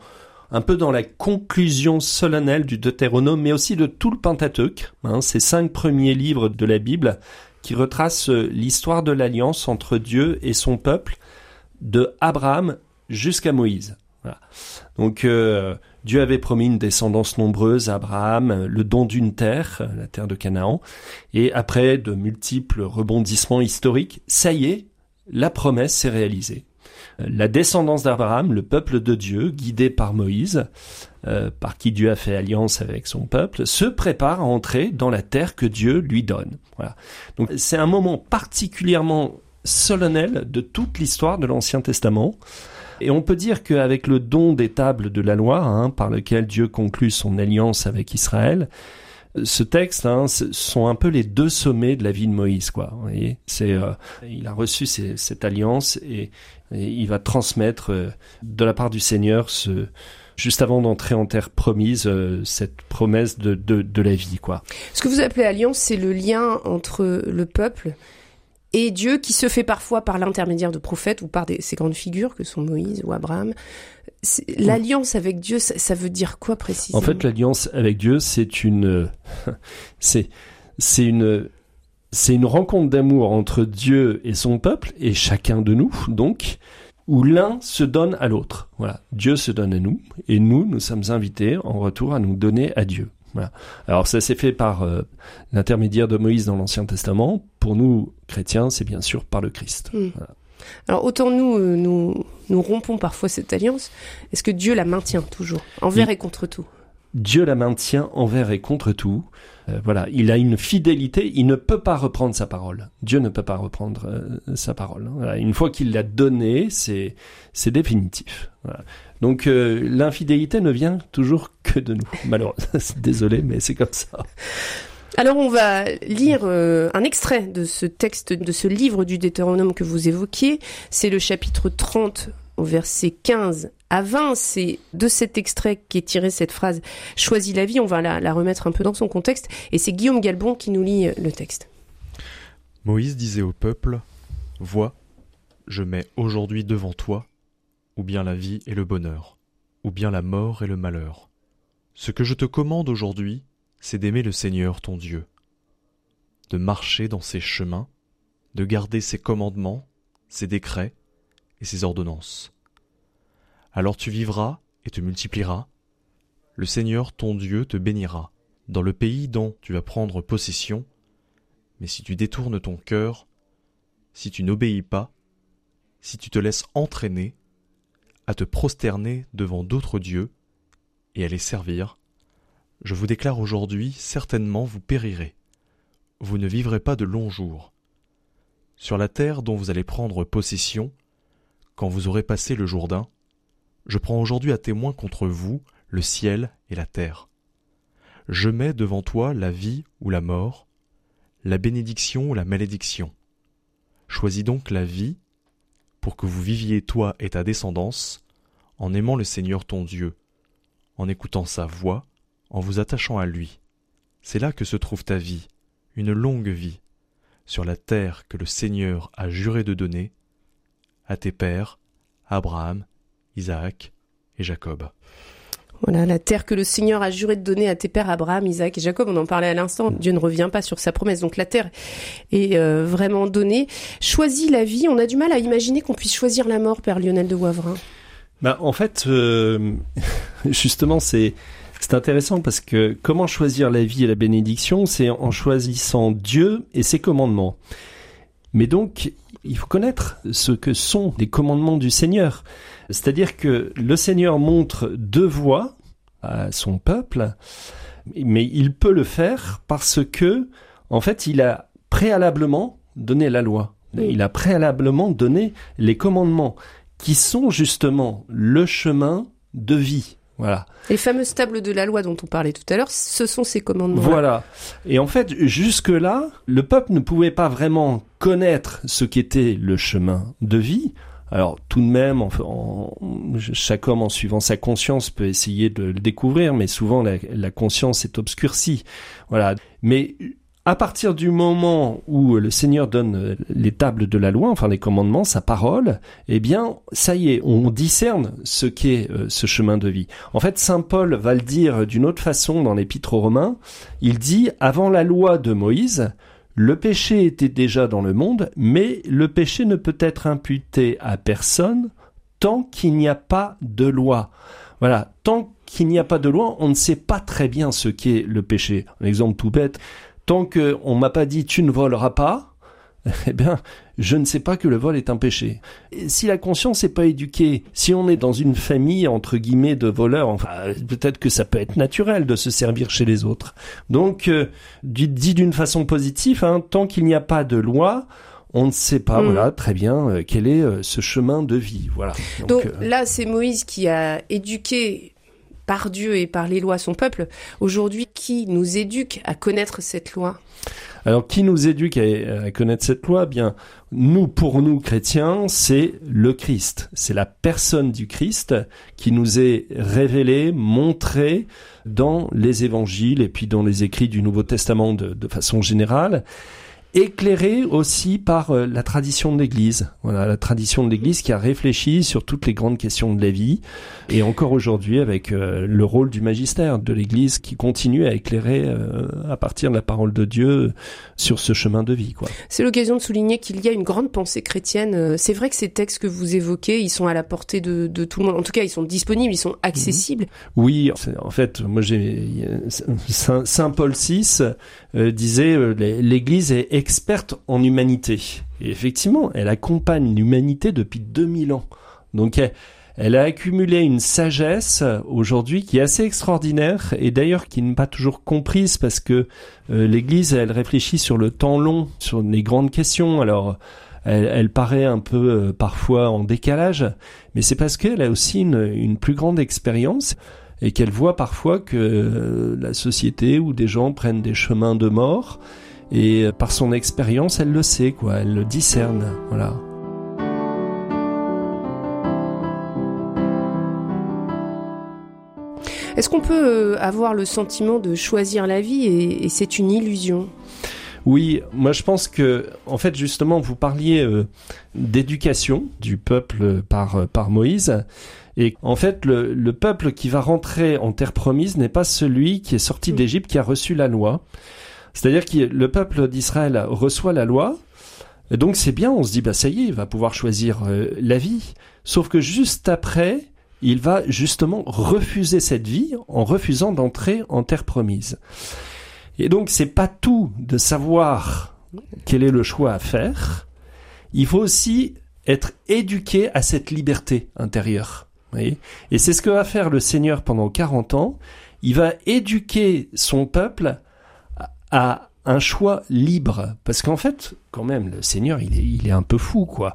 un peu dans la conclusion solennelle du Deutéronome, mais aussi de tout le Pentateuque, hein, ces cinq premiers livres de la Bible qui retracent l'histoire de l'alliance entre Dieu et son peuple, de Abraham jusqu'à Moïse. Donc euh, Dieu avait promis une descendance nombreuse à Abraham, le don d'une terre, la terre de Canaan, et après de multiples rebondissements historiques, ça y est, la promesse s'est réalisée. Euh, La descendance d'Abraham, le peuple de Dieu, guidé par Moïse, euh, par qui Dieu a fait alliance avec son peuple, se prépare à entrer dans la terre que Dieu lui donne. Voilà. Donc c'est un moment particulièrement solennel de toute l'histoire de l'Ancien Testament. Et on peut dire qu'avec le don des tables de la loi, hein, par lequel Dieu conclut son alliance avec Israël, ce texte, hein, ce sont un peu les deux sommets de la vie de Moïse, quoi. Vous voyez, c'est, euh, il a reçu cette alliance et, il va transmettre euh, de la part du Seigneur ce, juste avant d'entrer en terre promise, euh, cette promesse de, de, de la vie, quoi. Ce que vous appelez alliance, c'est le lien entre le peuple et Dieu qui se fait parfois par l'intermédiaire de prophètes ou par des, ces grandes figures que sont Moïse ou Abraham. L'alliance avec Dieu, ça, ça veut dire quoi précisément En fait, l'alliance avec Dieu, c'est une, c'est, c'est une, c'est une rencontre d'amour entre Dieu et son peuple et chacun de nous, donc, où l'un se donne à l'autre. Voilà. Dieu se donne à nous et nous, nous sommes invités en retour à nous donner à Dieu. Voilà. Alors ça s'est fait par euh, l'intermédiaire de Moïse dans l'Ancien Testament. Pour nous, chrétiens, c'est bien sûr par le Christ. Mm. Alors autant nous, euh, nous, nous rompons parfois cette alliance, est-ce que Dieu la maintient toujours, envers et contre tout? Dieu la maintient envers et contre tout. Euh, voilà, il a une fidélité, il ne peut pas reprendre sa parole. Dieu ne peut pas reprendre euh, sa parole. Voilà, une fois qu'il l'a donnée, c'est c'est définitif. Donc euh, l'infidélité ne vient toujours que de nous. Malheureusement, désolé, mais c'est comme ça. Alors on va lire un extrait de ce texte, de ce livre du Deutéronome que vous évoquiez. C'est le chapitre 30 au verset 15 à 20. C'est de cet extrait qu'est tirée cette phrase « Choisis la vie ». On va la, la remettre un peu dans son contexte. Et c'est Guillaume Galbon qui nous lit euh, le texte. Moïse disait au peuple Vois, je mets aujourd'hui devant toi ou bien la vie et le bonheur, ou bien la mort et le malheur. Ce que je te commande aujourd'hui, c'est d'aimer le Seigneur ton Dieu, de marcher dans ses chemins, de garder ses commandements, ses décrets et ses ordonnances. Alors tu vivras et te multiplieras, le Seigneur ton Dieu te bénira dans le pays dont tu vas prendre possession, mais si tu détournes ton cœur, si tu n'obéis pas, si tu te laisses entraîner à te prosterner devant d'autres dieux et à les servir, je vous déclare aujourd'hui, certainement vous périrez. Vous ne vivrez pas de longs jours. Sur la terre dont vous allez prendre possession, quand vous aurez passé le Jourdain, je prends aujourd'hui à témoin contre vous le ciel et la terre. Je mets devant toi la vie ou la mort, la bénédiction ou la malédiction. Choisis donc la vie pour que vous viviez toi et ta descendance en aimant le Seigneur ton Dieu, en écoutant sa voix, en vous attachant à lui. C'est là que se trouve ta vie, une longue vie, sur la terre que le Seigneur a juré de donner à tes pères, Abraham, Isaac et Jacob. Voilà, la terre que le Seigneur a juré de donner à tes pères Abraham, Isaac et Jacob, on en parlait à l'instant, Dieu ne revient pas sur sa promesse, donc la terre est euh, vraiment donnée. Choisis la vie, on a du mal à imaginer qu'on puisse choisir la mort, Père Lionel de Wavrin. Bah, en fait, euh, justement, c'est c'est intéressant parce que comment choisir la vie et la bénédiction, c'est en choisissant Dieu et ses commandements. Mais donc, il faut connaître ce que sont les commandements du Seigneur. C'est-à-dire que le Seigneur montre deux voies à son peuple, mais il peut le faire parce que, en fait, il a préalablement donné la loi. Il a préalablement donné les commandements qui sont justement le chemin de vie. Voilà. Les fameuses tables de la loi dont on parlait tout à l'heure, ce sont ces commandements. Voilà. Et en fait, jusque-là, le peuple ne pouvait pas vraiment connaître ce qu'était le chemin de vie. Alors tout de même, en, en, chaque homme en suivant sa conscience peut essayer de le découvrir, mais souvent la, la conscience est obscurcie. Voilà. Mais à partir du moment où le Seigneur donne les tables de la loi, enfin les commandements, sa parole, eh bien, ça y est, on discerne ce qu'est euh, ce chemin de vie. En fait, Saint Paul va le dire d'une autre façon dans l'Épître aux Romains. Il dit, avant la loi de Moïse, le péché était déjà dans le monde, mais le péché ne peut être imputé à personne tant qu'il n'y a pas de loi. Voilà, tant qu'il n'y a pas de loi, on ne sait pas très bien ce qu'est le péché. Un exemple tout bête, tant qu'on m'a pas dit tu ne voleras pas, eh bien, je ne sais pas que le vol est un péché. Et si la conscience n'est pas éduquée, si on est dans une famille entre guillemets de voleurs, enfin, peut-être que ça peut être naturel de se servir chez les autres. Donc, euh, dit d'une façon positive, hein, tant qu'il n'y a pas de loi, on ne sait pas, mmh. voilà, très bien, euh, quel est euh, ce chemin de vie, voilà. Donc, Donc là, c'est Moïse qui a éduqué par Dieu et par les lois son peuple, aujourd'hui, qui nous éduque à connaître cette loi? Alors, qui nous éduque à, connaître cette loi? Bien, nous, pour nous chrétiens, c'est le Christ. C'est la personne du Christ qui nous est révélée, montrée dans les évangiles et puis dans les écrits du Nouveau Testament de façon générale. Éclairé aussi par euh, la tradition de l'Église. Voilà, la tradition de l'Église qui a réfléchi sur toutes les grandes questions de la vie, et encore aujourd'hui avec euh, le rôle du magistère de l'Église qui continue à éclairer euh, à partir de la parole de Dieu sur ce chemin de vie. Quoi. C'est l'occasion de souligner qu'il y a une grande pensée chrétienne. C'est vrai que ces textes que vous évoquez, ils sont à la portée de, de tout le monde. En tout cas, ils sont disponibles, ils sont accessibles. Oui, en fait, moi j'ai Saint, Saint Paul VI disait l'Église est experte en humanité. Et effectivement, elle accompagne l'humanité depuis 2000 ans. Donc elle, a accumulé une sagesse aujourd'hui qui est assez extraordinaire et d'ailleurs qui n'est pas toujours comprise parce que euh, l'Église, elle réfléchit sur le temps long, sur les grandes questions. Alors elle, paraît un peu euh, parfois en décalage, mais c'est parce qu'elle a aussi une, une plus grande expérience et qu'elle voit parfois que euh, la société ou des gens prennent des chemins de mort et euh, par son expérience, elle le sait, quoi. Elle le discerne, voilà. Est-ce qu'on peut euh, avoir le sentiment de choisir la vie et, c'est une illusion? Oui, moi je pense que, en fait, justement, vous parliez euh, d'éducation du peuple par, par Moïse. Et en fait, le, le, peuple qui va rentrer en terre promise n'est pas celui qui est sorti mm. d'Égypte, qui a reçu la loi. C'est-à-dire que le peuple d'Israël reçoit la loi, et donc c'est bien, on se dit, bah ça y est, il va pouvoir choisir euh, la vie. Sauf que juste après, il va justement refuser cette vie en refusant d'entrer en terre promise. Et donc c'est pas tout de savoir quel est le choix à faire. Il faut aussi être éduqué à cette liberté intérieure. Et c'est ce que va faire le Seigneur pendant 40 ans. Il va éduquer son peuple à un choix libre. Parce qu'en fait, quand même, le Seigneur, il est, un peu fou, quoi.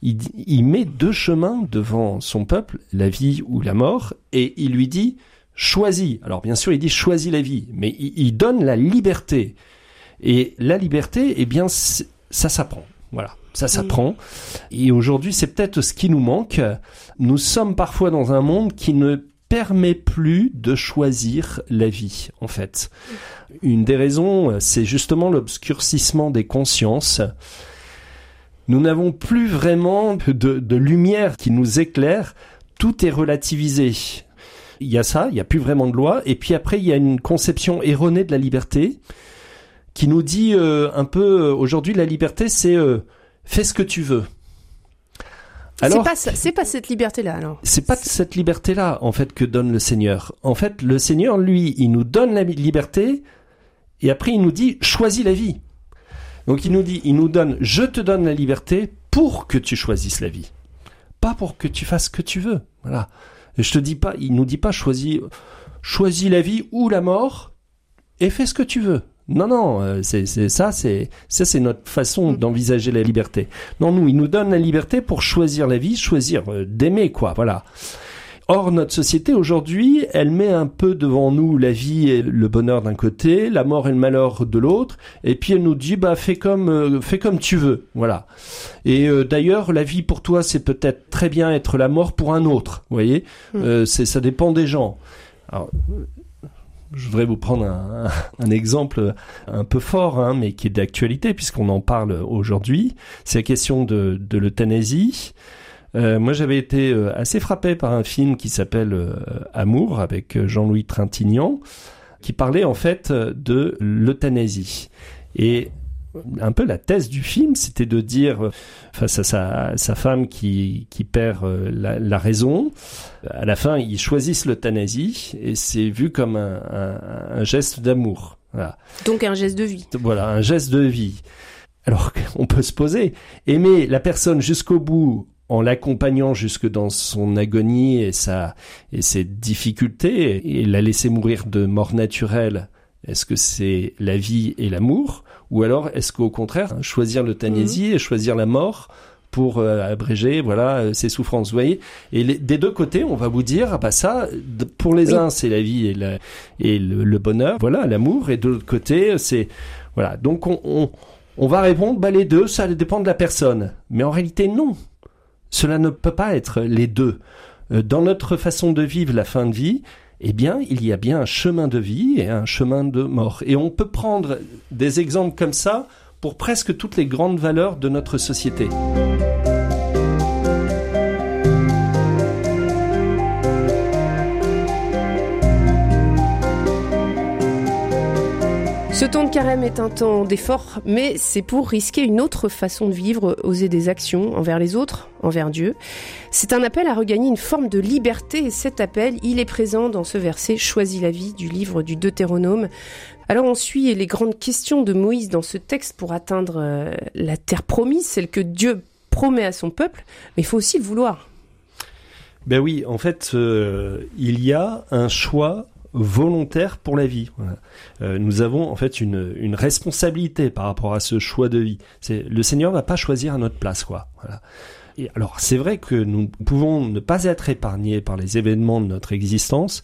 Il, il, met deux chemins devant son peuple, la vie ou la mort, et il lui dit, choisis. Alors bien sûr, il dit choisis la vie, mais il, il donne la liberté. Et la liberté, eh bien, ça s'apprend. Voilà. Ça s'apprend. Et aujourd'hui, c'est peut-être ce qui nous manque. Nous sommes parfois dans un monde qui ne permet plus de choisir la vie, en fait. Une des raisons, c'est justement l'obscurcissement des consciences. Nous n'avons plus vraiment de, lumière qui nous éclaire. Tout est relativisé. Il y a ça, il n'y a plus vraiment de loi. Et puis après, il y a une conception erronée de la liberté qui nous dit euh, un peu, euh, aujourd'hui, la liberté, c'est euh, fais ce que tu veux. Alors, c'est pas, cette liberté-là, alors. C'est pas cette liberté-là, en fait, que donne le Seigneur. En fait, le Seigneur, lui, il nous donne la liberté, et après, il nous dit, choisis la vie. Donc, il nous dit, il nous donne, je te donne la liberté pour que tu choisisses la vie. Pas pour que tu fasses ce que tu veux. Voilà. Et je te dis pas, il nous dit pas, choisis, choisis la vie ou la mort, et fais ce que tu veux. Non, non, euh, c'est ça, c'est ça, c'est notre façon mm. d'envisager la liberté. Non, nous, il nous donne la liberté pour choisir la vie, choisir euh, d'aimer, quoi. Voilà. Or, notre société aujourd'hui, elle met un peu devant nous la vie et le bonheur d'un côté, la mort et le malheur de l'autre, et puis elle nous dit bah fais comme euh, fais comme tu veux, voilà. Et d'ailleurs, la vie pour toi, c'est peut-être très bien être la mort pour un autre, vous voyez? Mm. c'est ça dépend des gens. Alors, je voudrais vous prendre un, exemple un peu fort, hein, mais qui est d'actualité puisqu'on en parle aujourd'hui. C'est la question de, l'euthanasie. Euh, moi, j'avais été euh, assez frappé par un film qui s'appelle euh, Amour avec Jean-Louis Trintignant, qui parlait en fait de l'euthanasie. Et un peu la thèse du film, c'était de dire face à sa, sa femme qui, qui perd euh, la, la, raison, à la fin ils choisissent l'euthanasie et c'est vu comme un, un, un geste d'amour. Voilà. Donc un geste de vie. Voilà, un geste de vie. Alors on peut se poser, aimer la personne jusqu'au bout en l'accompagnant jusque dans son agonie et sa et ses difficultés et la laisser mourir de mort naturelle. Est-ce que c'est la vie et l'amour? Ou alors, est-ce qu'au contraire, choisir l'euthanasie et choisir la mort pour euh, abréger voilà euh, ses souffrances vous voyez? Et des deux côtés on va vous dire ah bah ça pour les uns c'est la vie et, et le, bonheur voilà l'amour et de l'autre côté c'est voilà. Donc on, on, on va répondre bah les deux ça dépend de la personne. Mais en réalité non. Cela ne peut pas être les deux. Euh, dans notre façon de vivre la fin de vie eh bien, il y a bien un chemin de vie et un chemin de mort. Et on peut prendre des exemples comme ça pour presque toutes les grandes valeurs de notre société. Ce temps de carême est un temps d'effort, mais c'est pour risquer une autre façon de vivre, oser des actions envers les autres, envers Dieu. C'est un appel à regagner une forme de liberté et cet appel, il est présent dans ce verset Choisis la vie du livre du Deutéronome. Alors on suit les grandes questions de Moïse dans ce texte pour atteindre euh, la terre promise, celle que Dieu promet à son peuple, mais il faut aussi le vouloir. Ben oui, en fait, euh, il y a un choix volontaire pour la vie. Euh, nous avons en fait une, une, responsabilité par rapport à ce choix de vie. C'est le Seigneur va pas choisir à notre place, quoi. Voilà. Et alors c'est vrai que nous pouvons ne pas être épargnés par les événements de notre existence,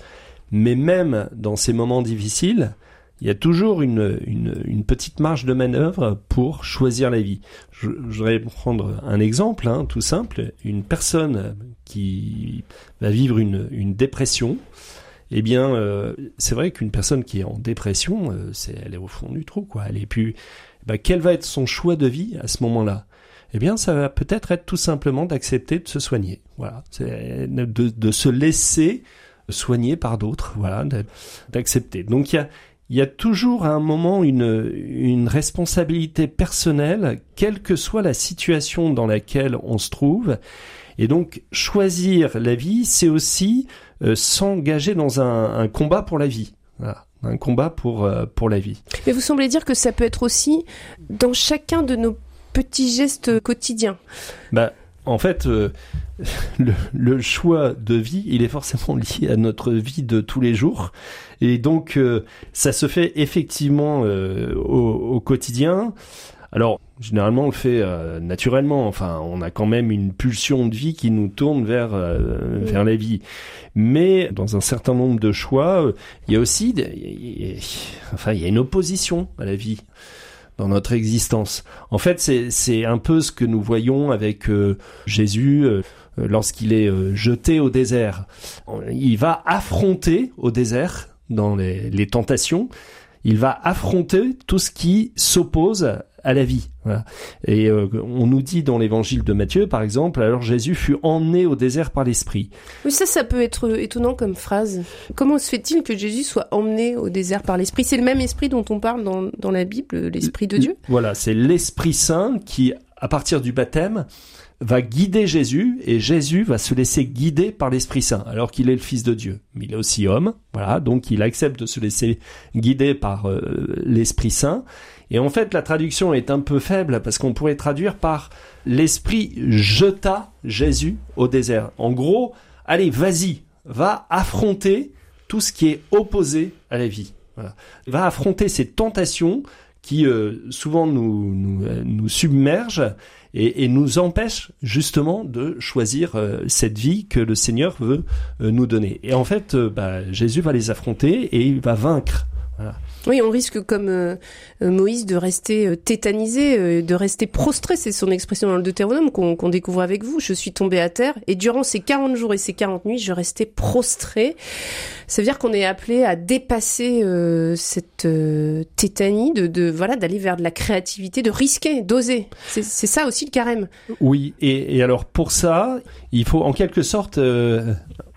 mais même dans ces moments difficiles, il y a toujours une, une, une, petite marge de manœuvre pour choisir la vie. Je, je voudrais prendre un exemple hein, tout simple. Une personne qui va vivre une, une dépression, eh bien, euh, c'est vrai qu'une personne qui est en dépression, euh, c'est, elle est au fond du trou, quoi. Elle est plus. Bah, quel va être son choix de vie à ce moment-là? Eh bien, ça va peut-être être tout simplement d'accepter de se soigner. Voilà, de, de se laisser soigner par d'autres. Voilà, d'accepter. Donc il y a il y a toujours à un moment une, une responsabilité personnelle, quelle que soit la situation dans laquelle on se trouve. Et donc, choisir la vie, c'est aussi s'engager dans un, un, combat pour la vie. Voilà. Un combat pour, euh, pour la vie. Mais vous semblez dire que ça peut être aussi dans chacun de nos petits gestes quotidiens. Bah, en fait, euh, le, le, choix de vie, il est forcément lié à notre vie de tous les jours. Et donc, euh, ça se fait effectivement euh, au, au, quotidien. Alors, généralement, on le fait euh, naturellement. Enfin, on a quand même une pulsion de vie qui nous tourne vers mmh. vers la vie. Mais dans un certain nombre de choix, il y a aussi, y enfin, il y a une opposition à la vie dans notre existence. En fait, c'est un peu ce que nous voyons avec euh, Jésus euh, lorsqu'il est euh, jeté au désert. Il va affronter au désert, dans les, les tentations, il va affronter tout ce qui s'oppose à la vie. Voilà. Et euh, on nous dit dans l'évangile de Matthieu, par exemple, alors Jésus fut emmené au désert par l'Esprit. Oui, ça, ça peut être étonnant comme phrase. Comment se fait-il que Jésus soit emmené au désert par l'Esprit? C'est le même Esprit dont on parle dans, dans la Bible, l'Esprit de Dieu? Voilà, c'est l'Esprit Saint qui, à partir du baptême, va guider Jésus et Jésus va se laisser guider par l'Esprit Saint alors qu'il est le Fils de Dieu. Mais il est aussi homme, voilà, donc il accepte de se laisser guider par euh, l'Esprit Saint et en fait, la traduction est un peu faible parce qu'on pourrait traduire par l'Esprit jeta Jésus au désert. En gros, allez, vas-y, va affronter tout ce qui est opposé à la vie. Va affronter ces tentations qui euh, souvent nous, nous, euh, submergent et, nous empêchent justement de choisir euh, cette vie que le Seigneur veut nous donner. Et en fait, bah, Jésus va les affronter et il va vaincre. Voilà. Oui, on risque comme euh, Moïse de rester euh, tétanisé, euh, de rester prostré, c'est son expression dans le Deutéronome qu'on qu découvre avec vous. Je suis tombé à terre et durant ces 40 jours et ces 40 nuits, je restais prostré. Ça veut dire qu'on est appelé à dépasser euh, cette euh, tétanie, de, voilà, d'aller vers de la créativité, de risquer, d'oser. C'est ça aussi le carême. Oui, et, alors pour ça, il faut en quelque sorte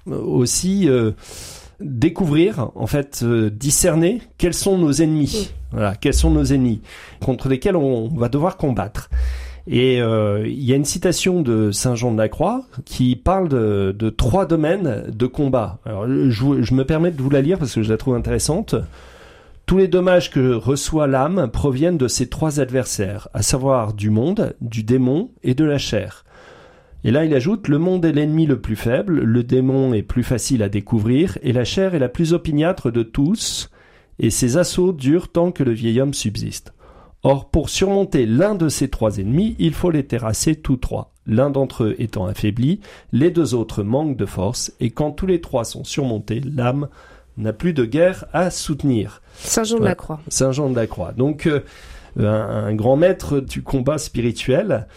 aussi découvrir, en fait, euh, discerner quels sont nos ennemis. Voilà, quels sont nos ennemis contre lesquels on va devoir combattre. Et euh, il y a une citation de Saint Jean de la Croix qui parle de, de trois domaines de combat. Alors, je, je, me permets de vous la lire parce que je la trouve intéressante. Tous les dommages que reçoit l'âme proviennent de ces trois adversaires, à savoir du monde, du démon et de la chair. Et là, il ajoute, le monde est l'ennemi le plus faible, le démon est plus facile à découvrir, et la chair est la plus opiniâtre de tous, et ses assauts durent tant que le vieil homme subsiste. Or, pour surmonter l'un de ces trois ennemis, il faut les terrasser tous trois, l'un d'entre eux étant affaibli, les deux autres manquent de force, et quand tous les trois sont surmontés, l'âme n'a plus de guerre à soutenir. Saint Jean de la Croix. Saint Jean de la Croix. Donc, euh, un, un grand maître du combat spirituel.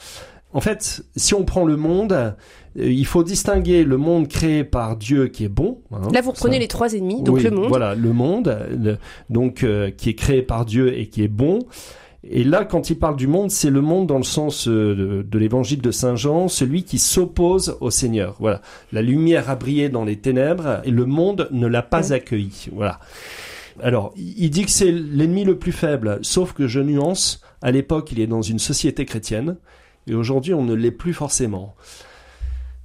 En fait, si on prend le monde, euh, il faut distinguer le monde créé par Dieu qui est bon. Hein, Là, vous reprenez ça. les trois ennemis, donc oui, le monde. Voilà, le monde, le, donc euh, qui est créé par Dieu et qui est bon. Et là, quand il parle du monde, c'est le monde dans le sens euh, de, l'évangile de Saint Jean, celui qui s'oppose au Seigneur. Voilà. La lumière a brillé dans les ténèbres et le monde ne l'a pas accueilli. Voilà. Alors, il dit que c'est l'ennemi le plus faible, sauf que je nuance, à l'époque, il est dans une société chrétienne, et aujourd'hui, on ne l'est plus forcément.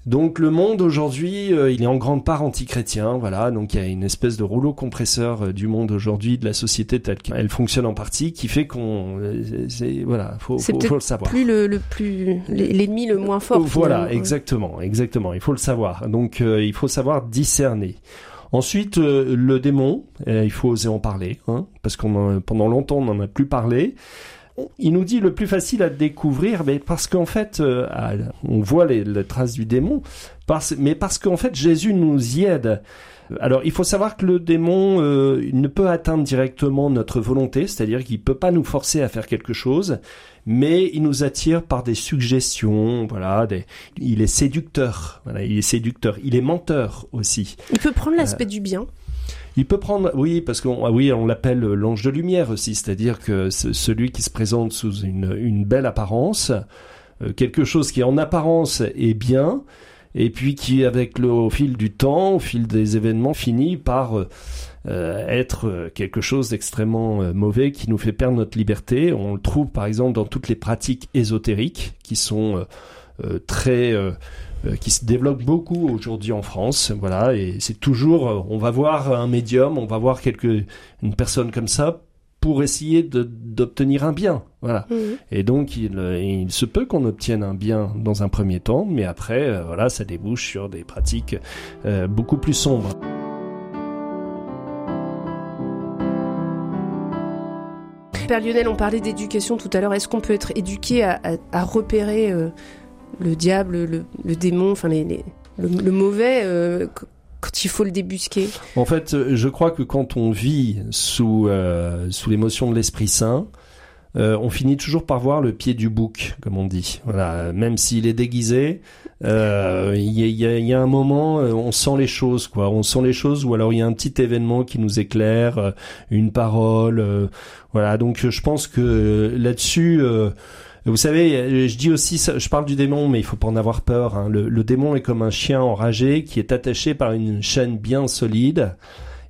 Donc le monde aujourd'hui, euh, il est en grande part antichrétien, voilà. Donc il y a une espèce de rouleau compresseur euh, du monde aujourd'hui, de la société telle qu'elle fonctionne en partie, qui fait qu'on, euh, voilà, faut, faut, faut, le savoir. Plus le, le plus l'ennemi le moins fort. Voilà, exactement, exactement. Il faut le savoir. Donc il faut savoir discerner. Ensuite, le démon, il faut oser en parler, hein, parce qu'on pendant longtemps on n'en a plus parlé il nous dit le plus facile à découvrir, mais parce qu'en fait, euh, on voit les, traces du démon, mais parce qu'en fait Jésus nous y aide. Alors, il faut savoir que le démon euh, ne peut atteindre directement notre volonté, c'est-à-dire qu'il peut pas nous forcer à faire quelque chose, mais il nous attire par des suggestions. Voilà, il est séducteur. Voilà, il est séducteur. Il est menteur aussi. Il peut prendre l'aspect euh, du bien. Il peut prendre, oui, parce qu'on, ah oui, on l'appelle l'ange de lumière aussi, c'est-à-dire que celui qui se présente sous une, belle apparence, euh, quelque chose qui en apparence est bien, et puis qui, avec le au fil du temps, au fil des événements, finit par euh, être quelque chose d'extrêmement euh, mauvais qui nous fait perdre notre liberté. On le trouve par exemple dans toutes les pratiques ésotériques qui sont très qui se développe beaucoup aujourd'hui en France. Voilà, et c'est toujours, euh, on va voir un médium, on va voir quelque, une personne comme ça pour essayer d'obtenir un bien. Voilà. Mmh. Et donc, il, euh, il, se peut qu'on obtienne un bien dans un premier temps, mais après, voilà, ça débouche sur des pratiques beaucoup plus sombres. Père Lionel, on parlait d'éducation tout à l'heure. Est-ce qu'on peut être éduqué à, à, repérer le diable, le, démon, enfin les, le, mauvais euh, quand il faut le débusquer En fait, euh, je crois que quand on vit sous, euh, sous l'émotion de l'Esprit Saint, on finit toujours par voir le pied du bouc, comme on dit. Voilà, même s'il est déguisé, il y, y, a un moment, on sent les choses, quoi. On sent les choses, ou alors il y a un petit événement qui nous éclaire, une parole, voilà. Donc je pense que là-dessus vous savez, je dis aussi, je parle du démon, mais il faut pas en avoir peur. Hein. Le, démon est comme un chien enragé qui est attaché par une chaîne bien solide.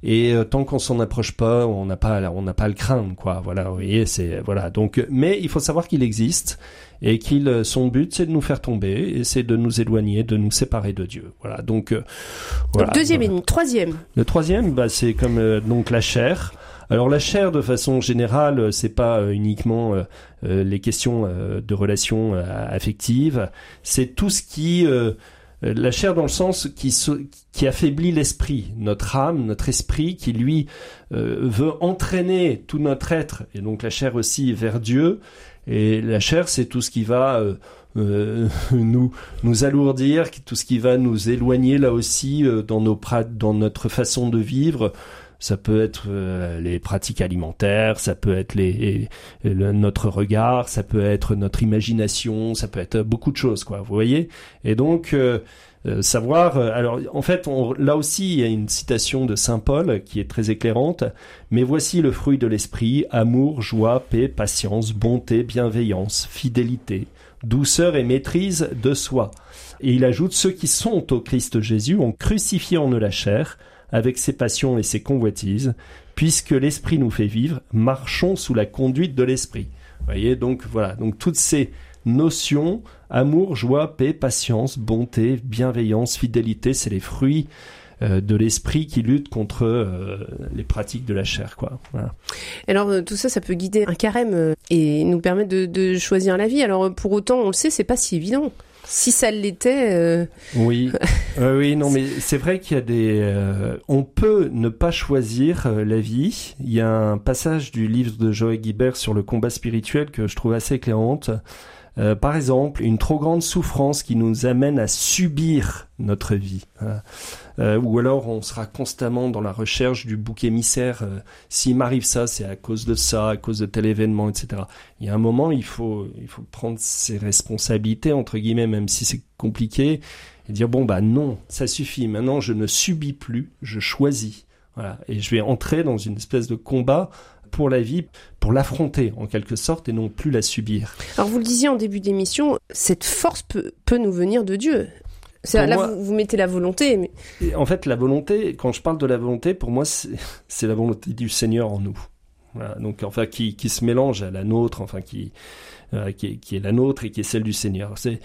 Et euh, tant qu'on s'en approche pas, on n'a pas, on n'a pas le craindre, quoi. Voilà, vous voyez, c'est voilà. Donc, mais il faut savoir qu'il existe et qu'il, euh, son but, c'est de nous faire tomber et c'est de nous éloigner, de nous séparer de Dieu. Voilà. Donc, euh, voilà. deuxième et troisième. Le troisième, bah, c'est comme donc la chair. Alors la chair, de façon générale, euh, c'est pas euh, uniquement euh, les questions de relations affectives, c'est tout ce qui la chair dans le sens qui, affaiblit l'esprit, notre âme, notre esprit, qui lui veut entraîner tout notre être, et donc la chair aussi vers Dieu. Et la chair, c'est tout ce qui va nous nous alourdir, tout ce qui va nous éloigner là aussi dans nos dans notre façon de vivre, ça peut être euh, les pratiques alimentaires, ça peut être les, notre regard, ça peut être notre imagination, ça peut être beaucoup de choses, quoi. Vous voyez? Et donc euh, euh, savoir. alors en fait, on, là aussi, il y a une citation de saint Paul qui est très éclairante. Mais voici le fruit de l'esprit amour, joie, paix, patience, bonté, bienveillance, fidélité, douceur et maîtrise de soi. Et il ajoute ceux qui sont au Christ Jésus ont crucifié en eux la chair avec ses passions et ses convoitises, puisque l'esprit nous fait vivre, marchons sous la conduite de l'esprit. voyez, donc voilà, donc toutes ces notions, amour, joie, paix, patience, bonté, bienveillance, fidélité, c'est les fruits euh, de l'esprit qui lutte contre euh, les pratiques de la chair, quoi. Alors euh, tout ça, ça peut guider un carême et nous permettre de, de choisir la vie. Alors pour autant, on le sait, c'est pas si évident. Si ça l'était. Euh, oui, oui, non, mais c'est vrai qu'il y a des. Euh, on peut ne pas choisir euh, la vie. Il y a un passage du livre de Joël Guibert sur le combat spirituel que je trouve assez éclairante. Euh, par exemple, une trop grande souffrance qui nous amène à subir notre vie. Hein. Euh, ou alors on sera constamment dans la recherche du bouc émissaire. Euh, s'il m'arrive ça, c'est à cause de ça, à cause de tel événement, etc. Il y a un moment, il faut, il faut prendre ses responsabilités, entre guillemets, même si c'est compliqué, et dire, bon, bah non, ça suffit. Maintenant, je ne subis plus, je choisis. Voilà. Et je vais entrer dans une espèce de combat pour la vie, pour l'affronter en quelque sorte et non plus la subir. Alors vous le disiez en début d'émission, cette force peut, peut nous venir de Dieu. Là, moi- vous, vous mettez la volonté, mais en fait, la volonté, quand je parle de la volonté, pour moi, c'est la volonté du Seigneur en nous. Voilà, donc, enfin, qui, qui se mélange à la nôtre, enfin, qui, euh, qui, est, qui est la nôtre et qui est celle du Seigneur. C'est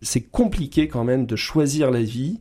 c'est compliqué quand même de choisir la vie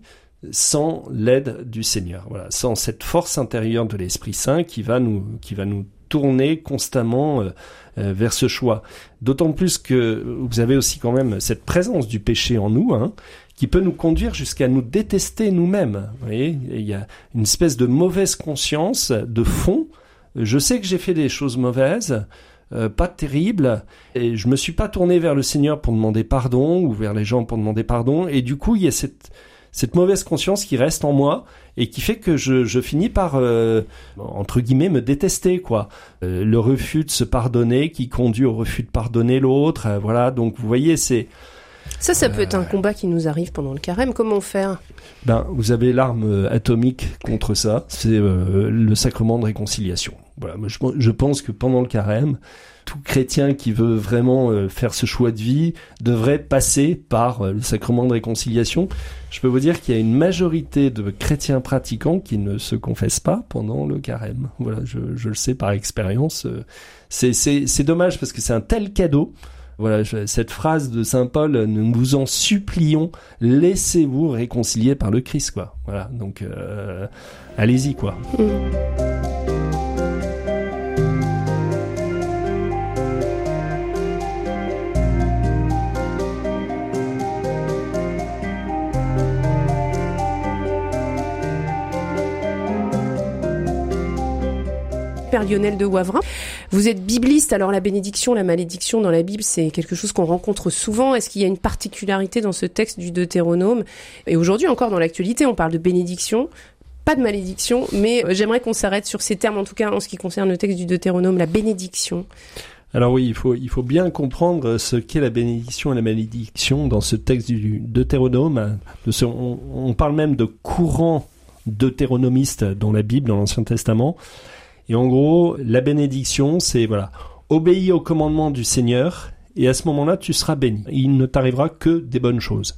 sans l'aide du Seigneur. Voilà, sans cette force intérieure de l'Esprit Saint qui va nous, qui va nous tourner constamment euh, euh, vers ce choix. D'autant plus que vous avez aussi quand même cette présence du péché en nous, hein, qui peut nous conduire jusqu'à nous détester nous-mêmes. Vous voyez, il y a une espèce de mauvaise conscience de fond. Je sais que j'ai fait des choses mauvaises, euh, pas terribles, et je me suis pas tourné vers le Seigneur pour demander pardon ou vers les gens pour demander pardon, et du coup il y a cette cette mauvaise conscience qui reste en moi et qui fait que je, je finis par euh, entre guillemets me détester quoi. Euh, le refus de se pardonner qui conduit au refus de pardonner l'autre, euh, voilà. Donc vous voyez c'est ça, ça peut être Euh. un combat qui nous arrive pendant le carême. Comment faire? Ben, vous avez l'arme euh, atomique contre ça, c'est euh, le sacrement de réconciliation. Voilà, je, pense que pendant le carême, tout chrétien qui veut vraiment euh, faire ce choix de vie devrait passer par euh, le sacrement de réconciliation. Je peux vous dire qu'il y a une majorité de chrétiens pratiquants qui ne se confessent pas pendant le carême. Voilà, je, je le sais par expérience. euh, C'est dommage parce que c'est un tel cadeau. Voilà, cette phrase de Saint Paul, nous vous en supplions, laissez-vous réconcilier par le Christ, quoi. Voilà, donc allez-y, quoi. Père Lionel de Wavrin, vous êtes bibliste, alors la bénédiction, la malédiction dans la Bible, c'est quelque chose qu'on rencontre souvent. Est-ce qu'il y a une particularité dans ce texte du Deutéronome? Et aujourd'hui encore dans l'actualité, on parle de bénédiction, pas de malédiction, mais euh, j'aimerais qu'on s'arrête sur ces termes, en tout cas en ce qui concerne le texte du Deutéronome, la bénédiction. Alors oui, il faut, il faut bien comprendre ce qu'est la bénédiction et la malédiction dans ce texte du Deutéronome. On, on parle même de courant deutéronomiste dans la Bible, dans l'Ancien Testament. Et en gros, la bénédiction, c'est voilà, obéis au commandement du Seigneur, et à ce moment-là, tu seras béni. Il ne t'arrivera que des bonnes choses.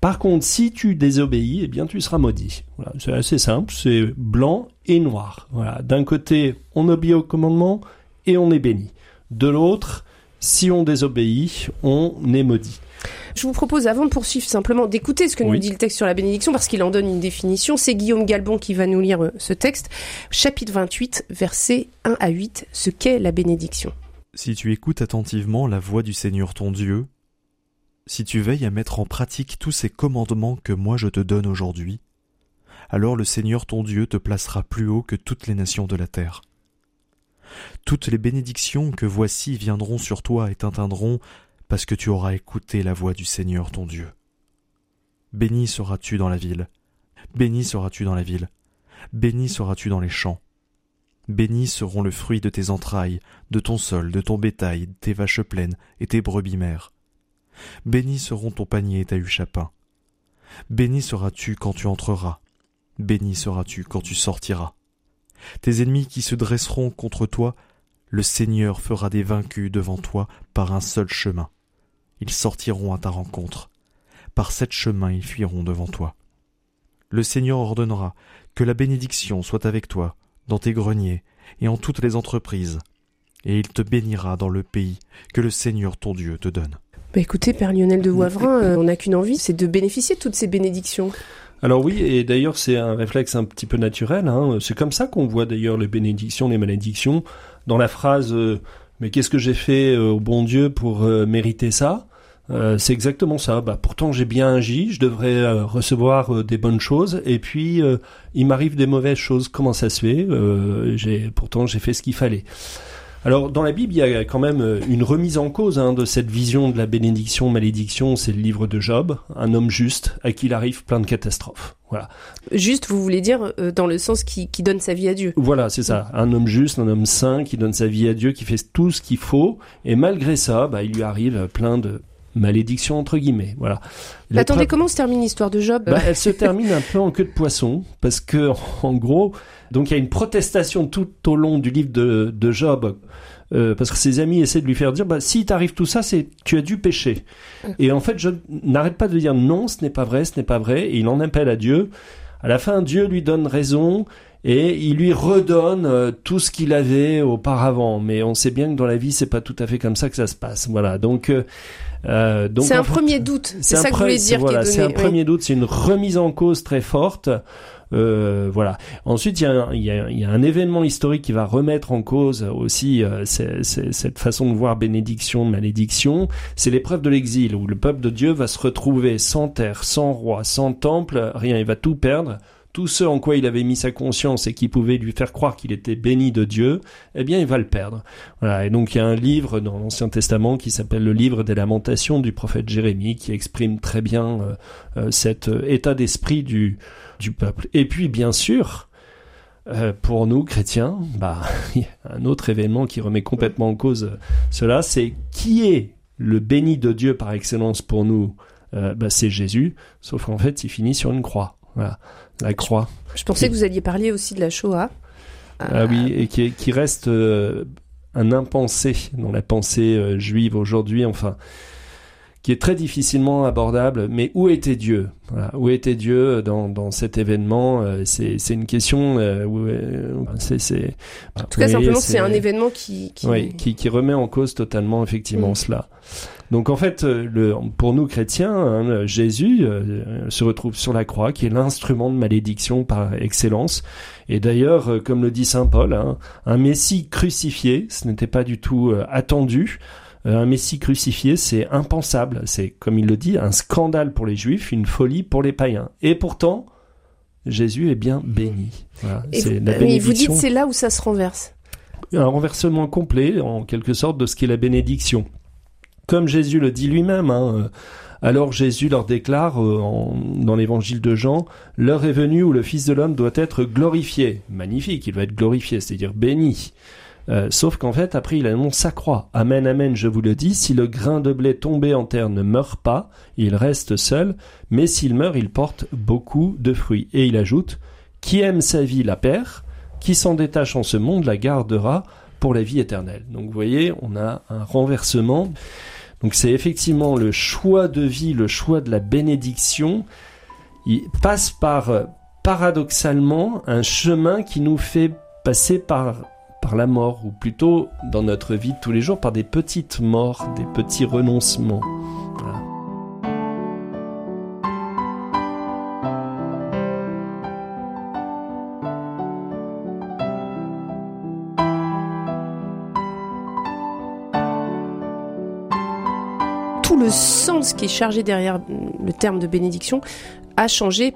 Par contre, si tu désobéis, eh bien, tu seras maudit. Voilà, c'est assez simple, c'est blanc et noir. Voilà, d'un côté, on obéit au commandement et on est béni. De l'autre, si on désobéit, on est maudit. Je vous propose, avant de poursuivre, simplement d'écouter ce que nous dit le texte sur la bénédiction, parce qu'il en donne une définition. C'est Guillaume Galbon qui va nous lire euh, ce texte. Chapitre 28, versets 1 à 8, ce qu'est la bénédiction. Si tu écoutes attentivement la voix du Seigneur ton Dieu, si tu veilles à mettre en pratique tous ces commandements que moi je te donne aujourd'hui, alors le Seigneur ton Dieu te placera plus haut que toutes les nations de la terre. Toutes les bénédictions que voici viendront sur toi et t'atteindront parce que tu auras écouté la voix du Seigneur ton Dieu. Béni seras-tu dans la ville, béni seras-tu dans la ville, béni seras-tu dans les champs. Bénis seront le fruit de tes entrailles, de ton sol, de ton bétail, tes vaches pleines et tes brebis mères. Bénis seront ton panier et ta huche. Béni seras-tu quand tu entreras. Béni seras-tu quand tu sortiras. Tes ennemis qui se dresseront contre toi, le Seigneur fera des vaincus devant toi par un seul chemin. Ils sortiront à ta rencontre. Par sept chemins ils fuiront devant toi. Le Seigneur ordonnera que la bénédiction soit avec toi dans tes greniers et en toutes les entreprises, et il te bénira dans le pays que le Seigneur ton Dieu te donne. Bah écoutez, Père Lionel de Wavrin, euh, on n'a qu'une envie, c'est de bénéficier de toutes ces bénédictions. Alors oui, et d'ailleurs c'est un réflexe un petit peu naturel. Hein. C'est comme ça qu'on voit d'ailleurs les bénédictions, les malédictions. Dans la phrase euh, Mais qu'est-ce que j'ai fait euh, au bon Dieu pour euh, mériter ça? Euh, C'est exactement ça. Bah, pourtant j'ai bien agi, je devrais euh, recevoir euh, des bonnes choses, et puis il m'arrive des mauvaises choses. Comment ça se fait? J'ai, Pourtant j'ai fait ce qu'il fallait. Alors dans la Bible, il y a quand même une remise en cause hein, de cette vision de la bénédiction, malédiction. C'est le livre de Job, un homme juste à qui il arrive plein de catastrophes. Voilà. Juste, vous voulez dire, euh, dans le sens qui, qui donne sa vie à Dieu. Voilà, c'est ça. Un homme juste, un homme saint qui donne sa vie à Dieu, qui fait tout ce qu'il faut, et malgré ça, bah, il lui arrive plein de malédiction entre guillemets. Voilà. Attendez, comment se termine l'histoire de Job? Bah, elle se termine un peu en queue de poisson parce que en gros, donc il y a une protestation tout au long du livre de, de Job. euh, parce que ses amis essaient de lui faire dire, bah, si t'arrive tout ça, c'est tu as dû pécher. Et en fait, je n'arrête pas de dire non, ce n'est pas vrai, ce n'est pas vrai. Et il en appelle à Dieu. À la fin, Dieu lui donne raison et il lui redonne euh, tout ce qu'il avait auparavant. Mais on sait bien que dans la vie, c'est pas tout à fait comme ça que ça se passe. Voilà. Donc, euh, euh, donc C'est un fait- premier doute. C'est un ça que vous voulez dire voilà, c'est un oui. premier doute, c'est une remise en cause très forte. Euh, voilà. Ensuite, il y, a un, il, y a, il y a un événement historique qui va remettre en cause aussi euh, cette façon de voir bénédiction, malédiction. C'est l'épreuve de l'exil où le peuple de Dieu va se retrouver sans terre, sans roi, sans temple, rien. Il va tout perdre. Tout ce en quoi il avait mis sa conscience et qui pouvait lui faire croire qu'il était béni de Dieu, eh bien, il va le perdre. Voilà. Et donc, il y a un livre dans l'Ancien Testament qui s'appelle le livre des lamentations du prophète Jérémie qui exprime très bien euh, euh, cet euh, état d'esprit du, du peuple. Et puis, bien sûr, euh, pour nous, chrétiens, bah, y a un autre événement qui remet complètement en cause euh, cela, c'est qui est le béni de Dieu par excellence pour nous? Euh, bah, C'est Jésus, sauf qu'en fait, il finit sur une croix. Voilà, la croix. Je pensais que vous alliez parler aussi de la Shoah. Ah oui, et qui, est- qui reste euh, un impensé dans la pensée euh, juive aujourd'hui, enfin, qui est très difficilement abordable. Mais où était Dieu? Voilà, Où était Dieu dans, dans cet événement Euh, C'est c'est une question. euh, où, euh, c'est c'est- En tout cas, oui, simplement, c'est un événement qui. qui... oui, qui, qui remet en cause totalement effectivement Mm. cela. Donc en fait, euh, le, pour nous chrétiens, hein, Jésus euh, se retrouve sur la croix, qui est l'instrument de malédiction par excellence. Et d'ailleurs, euh, comme le dit saint Paul, hein, un Messie crucifié, ce n'était pas du tout euh, attendu. Euh, un Messie crucifié, c'est impensable. C'est, comme il le dit, un scandale pour les Juifs, une folie pour les païens. Et pourtant, Jésus est bien béni. Voilà, Et c'est vous, la oui, vous dites c'est là où ça se renverse. un renversement complet, en quelque sorte, de ce qu'est la bénédiction. Comme Jésus le dit lui-même, hein, euh, alors Jésus leur déclare euh, dans l'évangile de Jean, l'heure est venue où le Fils de l'homme doit être glorifié. Magnifique, il va être glorifié, c'est-à-dire béni. Euh, sauf qu'en fait, après, il annonce sa croix. Amen, amen, je vous le dis, si le grain de blé tombé en terre ne meurt pas, il reste seul, mais s'il meurt, il porte beaucoup de fruits. Et il ajoute, qui aime sa vie la perd, qui s'en détache en ce monde la gardera pour la vie éternelle. Donc vous voyez, on a un renversement. Donc c'est effectivement le choix de vie, le choix de la bénédiction. Il passe par, euh, paradoxalement, un chemin qui nous fait passer par, par la mort, ou plutôt dans notre vie de tous les jours, par des petites morts, des petits renoncements. Voilà. Sens qui est chargé derrière le terme de bénédiction a changé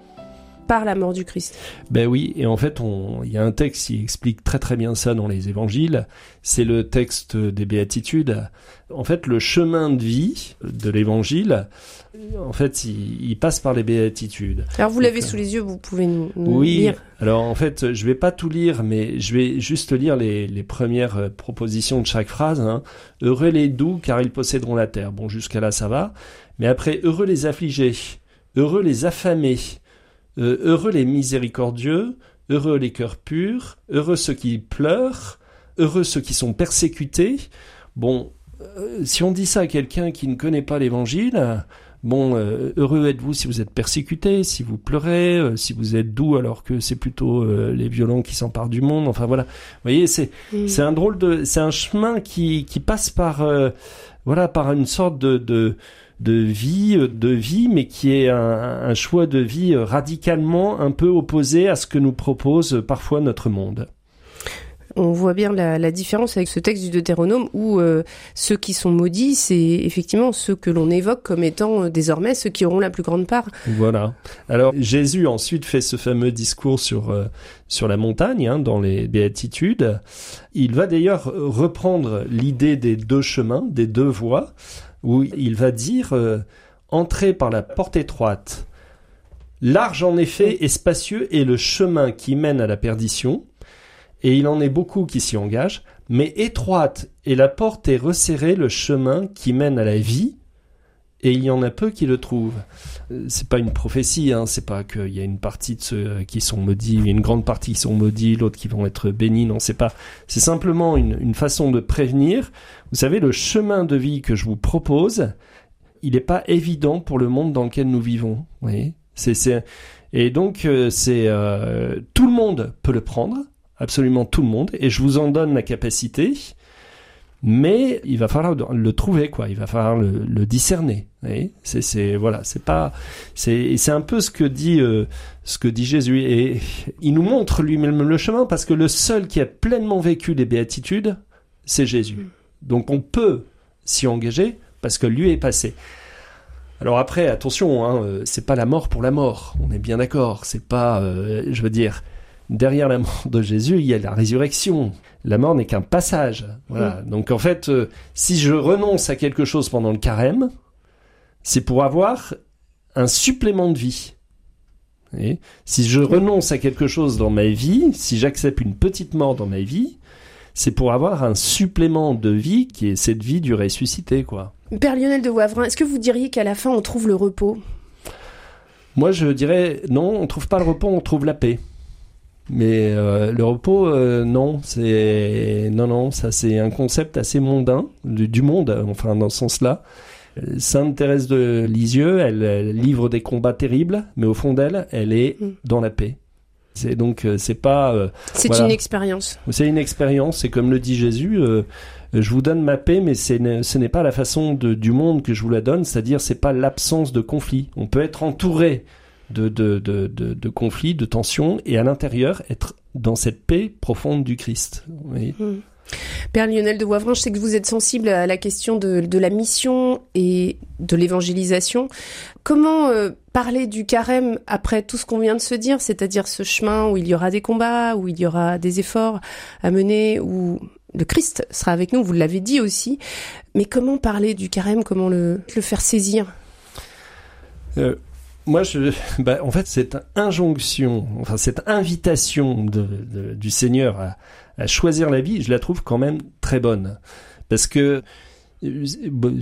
par la mort du Christ. Ben oui, et en fait, on- il y a un texte qui explique très très bien ça dans les évangiles. C'est le texte des béatitudes. En fait, le chemin de vie de l'évangile, en fait, il, il passe par les béatitudes. Alors vous l'avez sous les yeux, vous pouvez nous, nous Oui. lire. Alors en fait, je vais pas tout lire, mais je vais juste lire les, les premières euh, propositions de chaque phrase. hein. Heureux les doux, car ils posséderont la terre. Bon, jusqu'à là, ça va. Mais après, heureux les affligés, heureux les affamés, euh, heureux les miséricordieux, heureux les cœurs purs, heureux ceux qui pleurent, heureux ceux qui sont persécutés. Bon, euh, si on dit ça à quelqu'un qui ne connaît pas l'Évangile, bon, euh, heureux êtes-vous si vous êtes persécuté, si vous pleurez, euh, si vous êtes doux alors que c'est plutôt euh, les violents qui s'emparent du monde. Enfin voilà, vous voyez, c'est c'est un drôle de, c'est un chemin qui qui passe par voilà par une sorte de de de vie, euh, de vie, mais qui est un, un choix de vie radicalement un peu opposé à ce que nous propose parfois notre monde. On voit bien la, la différence avec ce texte du Deutéronome où euh, ceux qui sont maudits, c'est effectivement ceux que l'on évoque comme étant euh, désormais ceux qui auront la plus grande part. Voilà. Alors Jésus ensuite fait ce fameux discours sur euh, sur la montagne hein, dans les béatitudes. Il va d'ailleurs reprendre l'idée des deux chemins, des deux voies, où il va dire euh, entrez par la porte étroite. Large en effet et spacieux est le chemin qui mène à la perdition, et il en est beaucoup qui s'y engagent, mais étroite et la porte est resserrée le chemin qui mène à la vie, et il y en a peu qui le trouvent. Euh, c'est pas une prophétie, hein, c'est pas qu'il y a une partie de ceux euh, qui sont maudits, une grande partie qui sont maudits, l'autre qui vont être bénis, non, c'est pas. C'est simplement une, une, façon de prévenir. Vous savez, le chemin de vie que je vous propose, il n'est pas évident pour le monde dans lequel nous vivons. Vous voyez c'est, et donc, euh, c'est euh, tout le monde peut le prendre, absolument tout le monde, et je vous en donne la capacité mais il va falloir le trouver quoi. Il va falloir le, le discerner. C'est c'est voilà c'est pas c'est c'est un peu ce que dit euh, ce que dit Jésus. Et il nous montre lui-même le chemin parce que le seul qui a pleinement vécu les béatitudes c'est Jésus. Mm. donc on peut s'y engager parce que lui est passé. Alors après attention hein, euh, c'est pas la mort pour la mort. On est bien d'accord. C'est pas euh, je veux dire derrière la mort de Jésus, il y a la résurrection. La mort n'est qu'un passage. Voilà. Mm. Donc en fait, euh, si je renonce à quelque chose pendant le carême, c'est pour avoir un supplément de vie. Et si je renonce à quelque chose dans ma vie, si j'accepte une petite mort dans ma vie, c'est pour avoir un supplément de vie qui est cette vie du ressuscité, quoi. Père Lionel de Wavrin, est-ce que vous diriez qu'à la fin on trouve le repos? Moi, je dirais non, on trouve pas le repos, on trouve la paix. Mais euh, le repos, euh, non, c'est non, non, ça c'est un concept assez mondain du, monde, enfin dans ce sens-là. Sainte Thérèse de Lisieux, elle, livre des combats terribles, mais au fond d'elle, elle est mm. dans la paix. C'est donc euh, c'est pas. c'est une expérience. C'est une expérience. C'est comme le dit Jésus. je vous donne ma paix, mais ce n'est pas la façon de, du monde que je vous la donne. C'est-à-dire, c'est pas l'absence de conflit. On peut être entouré de, de, de, de, conflits, de tensions, et à l'intérieur, être dans cette paix profonde du Christ. Hmm. Père Lionel de Wavrin, je sais que vous êtes sensible à la question de, de la mission et de l'évangélisation. Comment euh, parler du carême après tout ce qu'on vient de se dire, c'est-à-dire ce chemin où il y aura des combats, où il y aura des efforts à mener, où le Christ sera avec nous, vous l'avez dit aussi. Mais comment parler du carême, comment le, le faire saisir? Euh, moi, je, bah, en fait, cette injonction, enfin cette invitation du Seigneur à, à, choisir la vie, je la trouve quand même très bonne, parce que euh,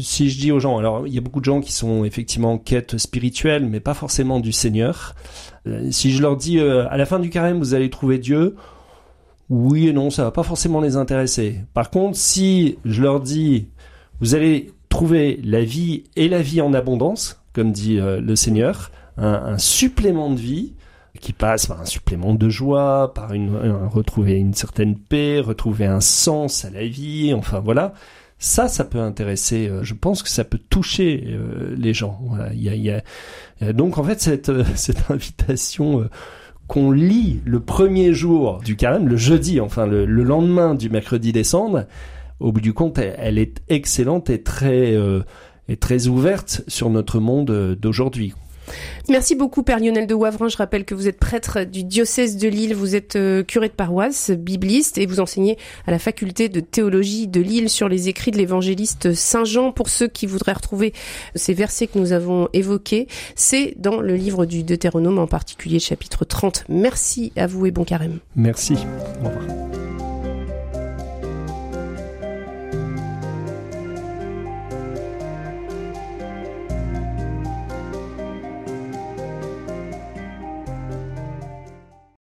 si je dis aux gens, alors il y a beaucoup de gens qui sont effectivement en quête spirituelle, mais pas forcément du Seigneur. Euh, si je leur dis euh, à la fin du carême, vous allez trouver Dieu, oui et non, ça va pas forcément les intéresser. Par contre, si je leur dis, vous allez trouver la vie et la vie en abondance, comme dit euh, le Seigneur, un, supplément de vie qui passe par un supplément de joie, par une, retrouver une certaine paix, retrouver un sens à la vie, enfin voilà. Ça, ça peut intéresser. Euh, je pense que ça peut toucher euh, les gens. donc en fait cette, cette invitation qu'on lit le premier jour du carême, le jeudi, enfin le, lendemain du mercredi décembre, au bout du compte, elle, est excellente et très est très ouverte sur notre monde euh, d'aujourd'hui. Merci beaucoup Père Lionel de Wavrin. Je rappelle que vous êtes prêtre du diocèse de Lille, vous êtes euh, curé de paroisse, bibliste et vous enseignez à la faculté de théologie de Lille sur les écrits de l'évangéliste Saint Jean. Pour ceux qui voudraient retrouver ces versets que nous avons évoqués, c'est dans le livre du Deutéronome en particulier chapitre 30. Merci à vous et bon carême. Merci. Au revoir.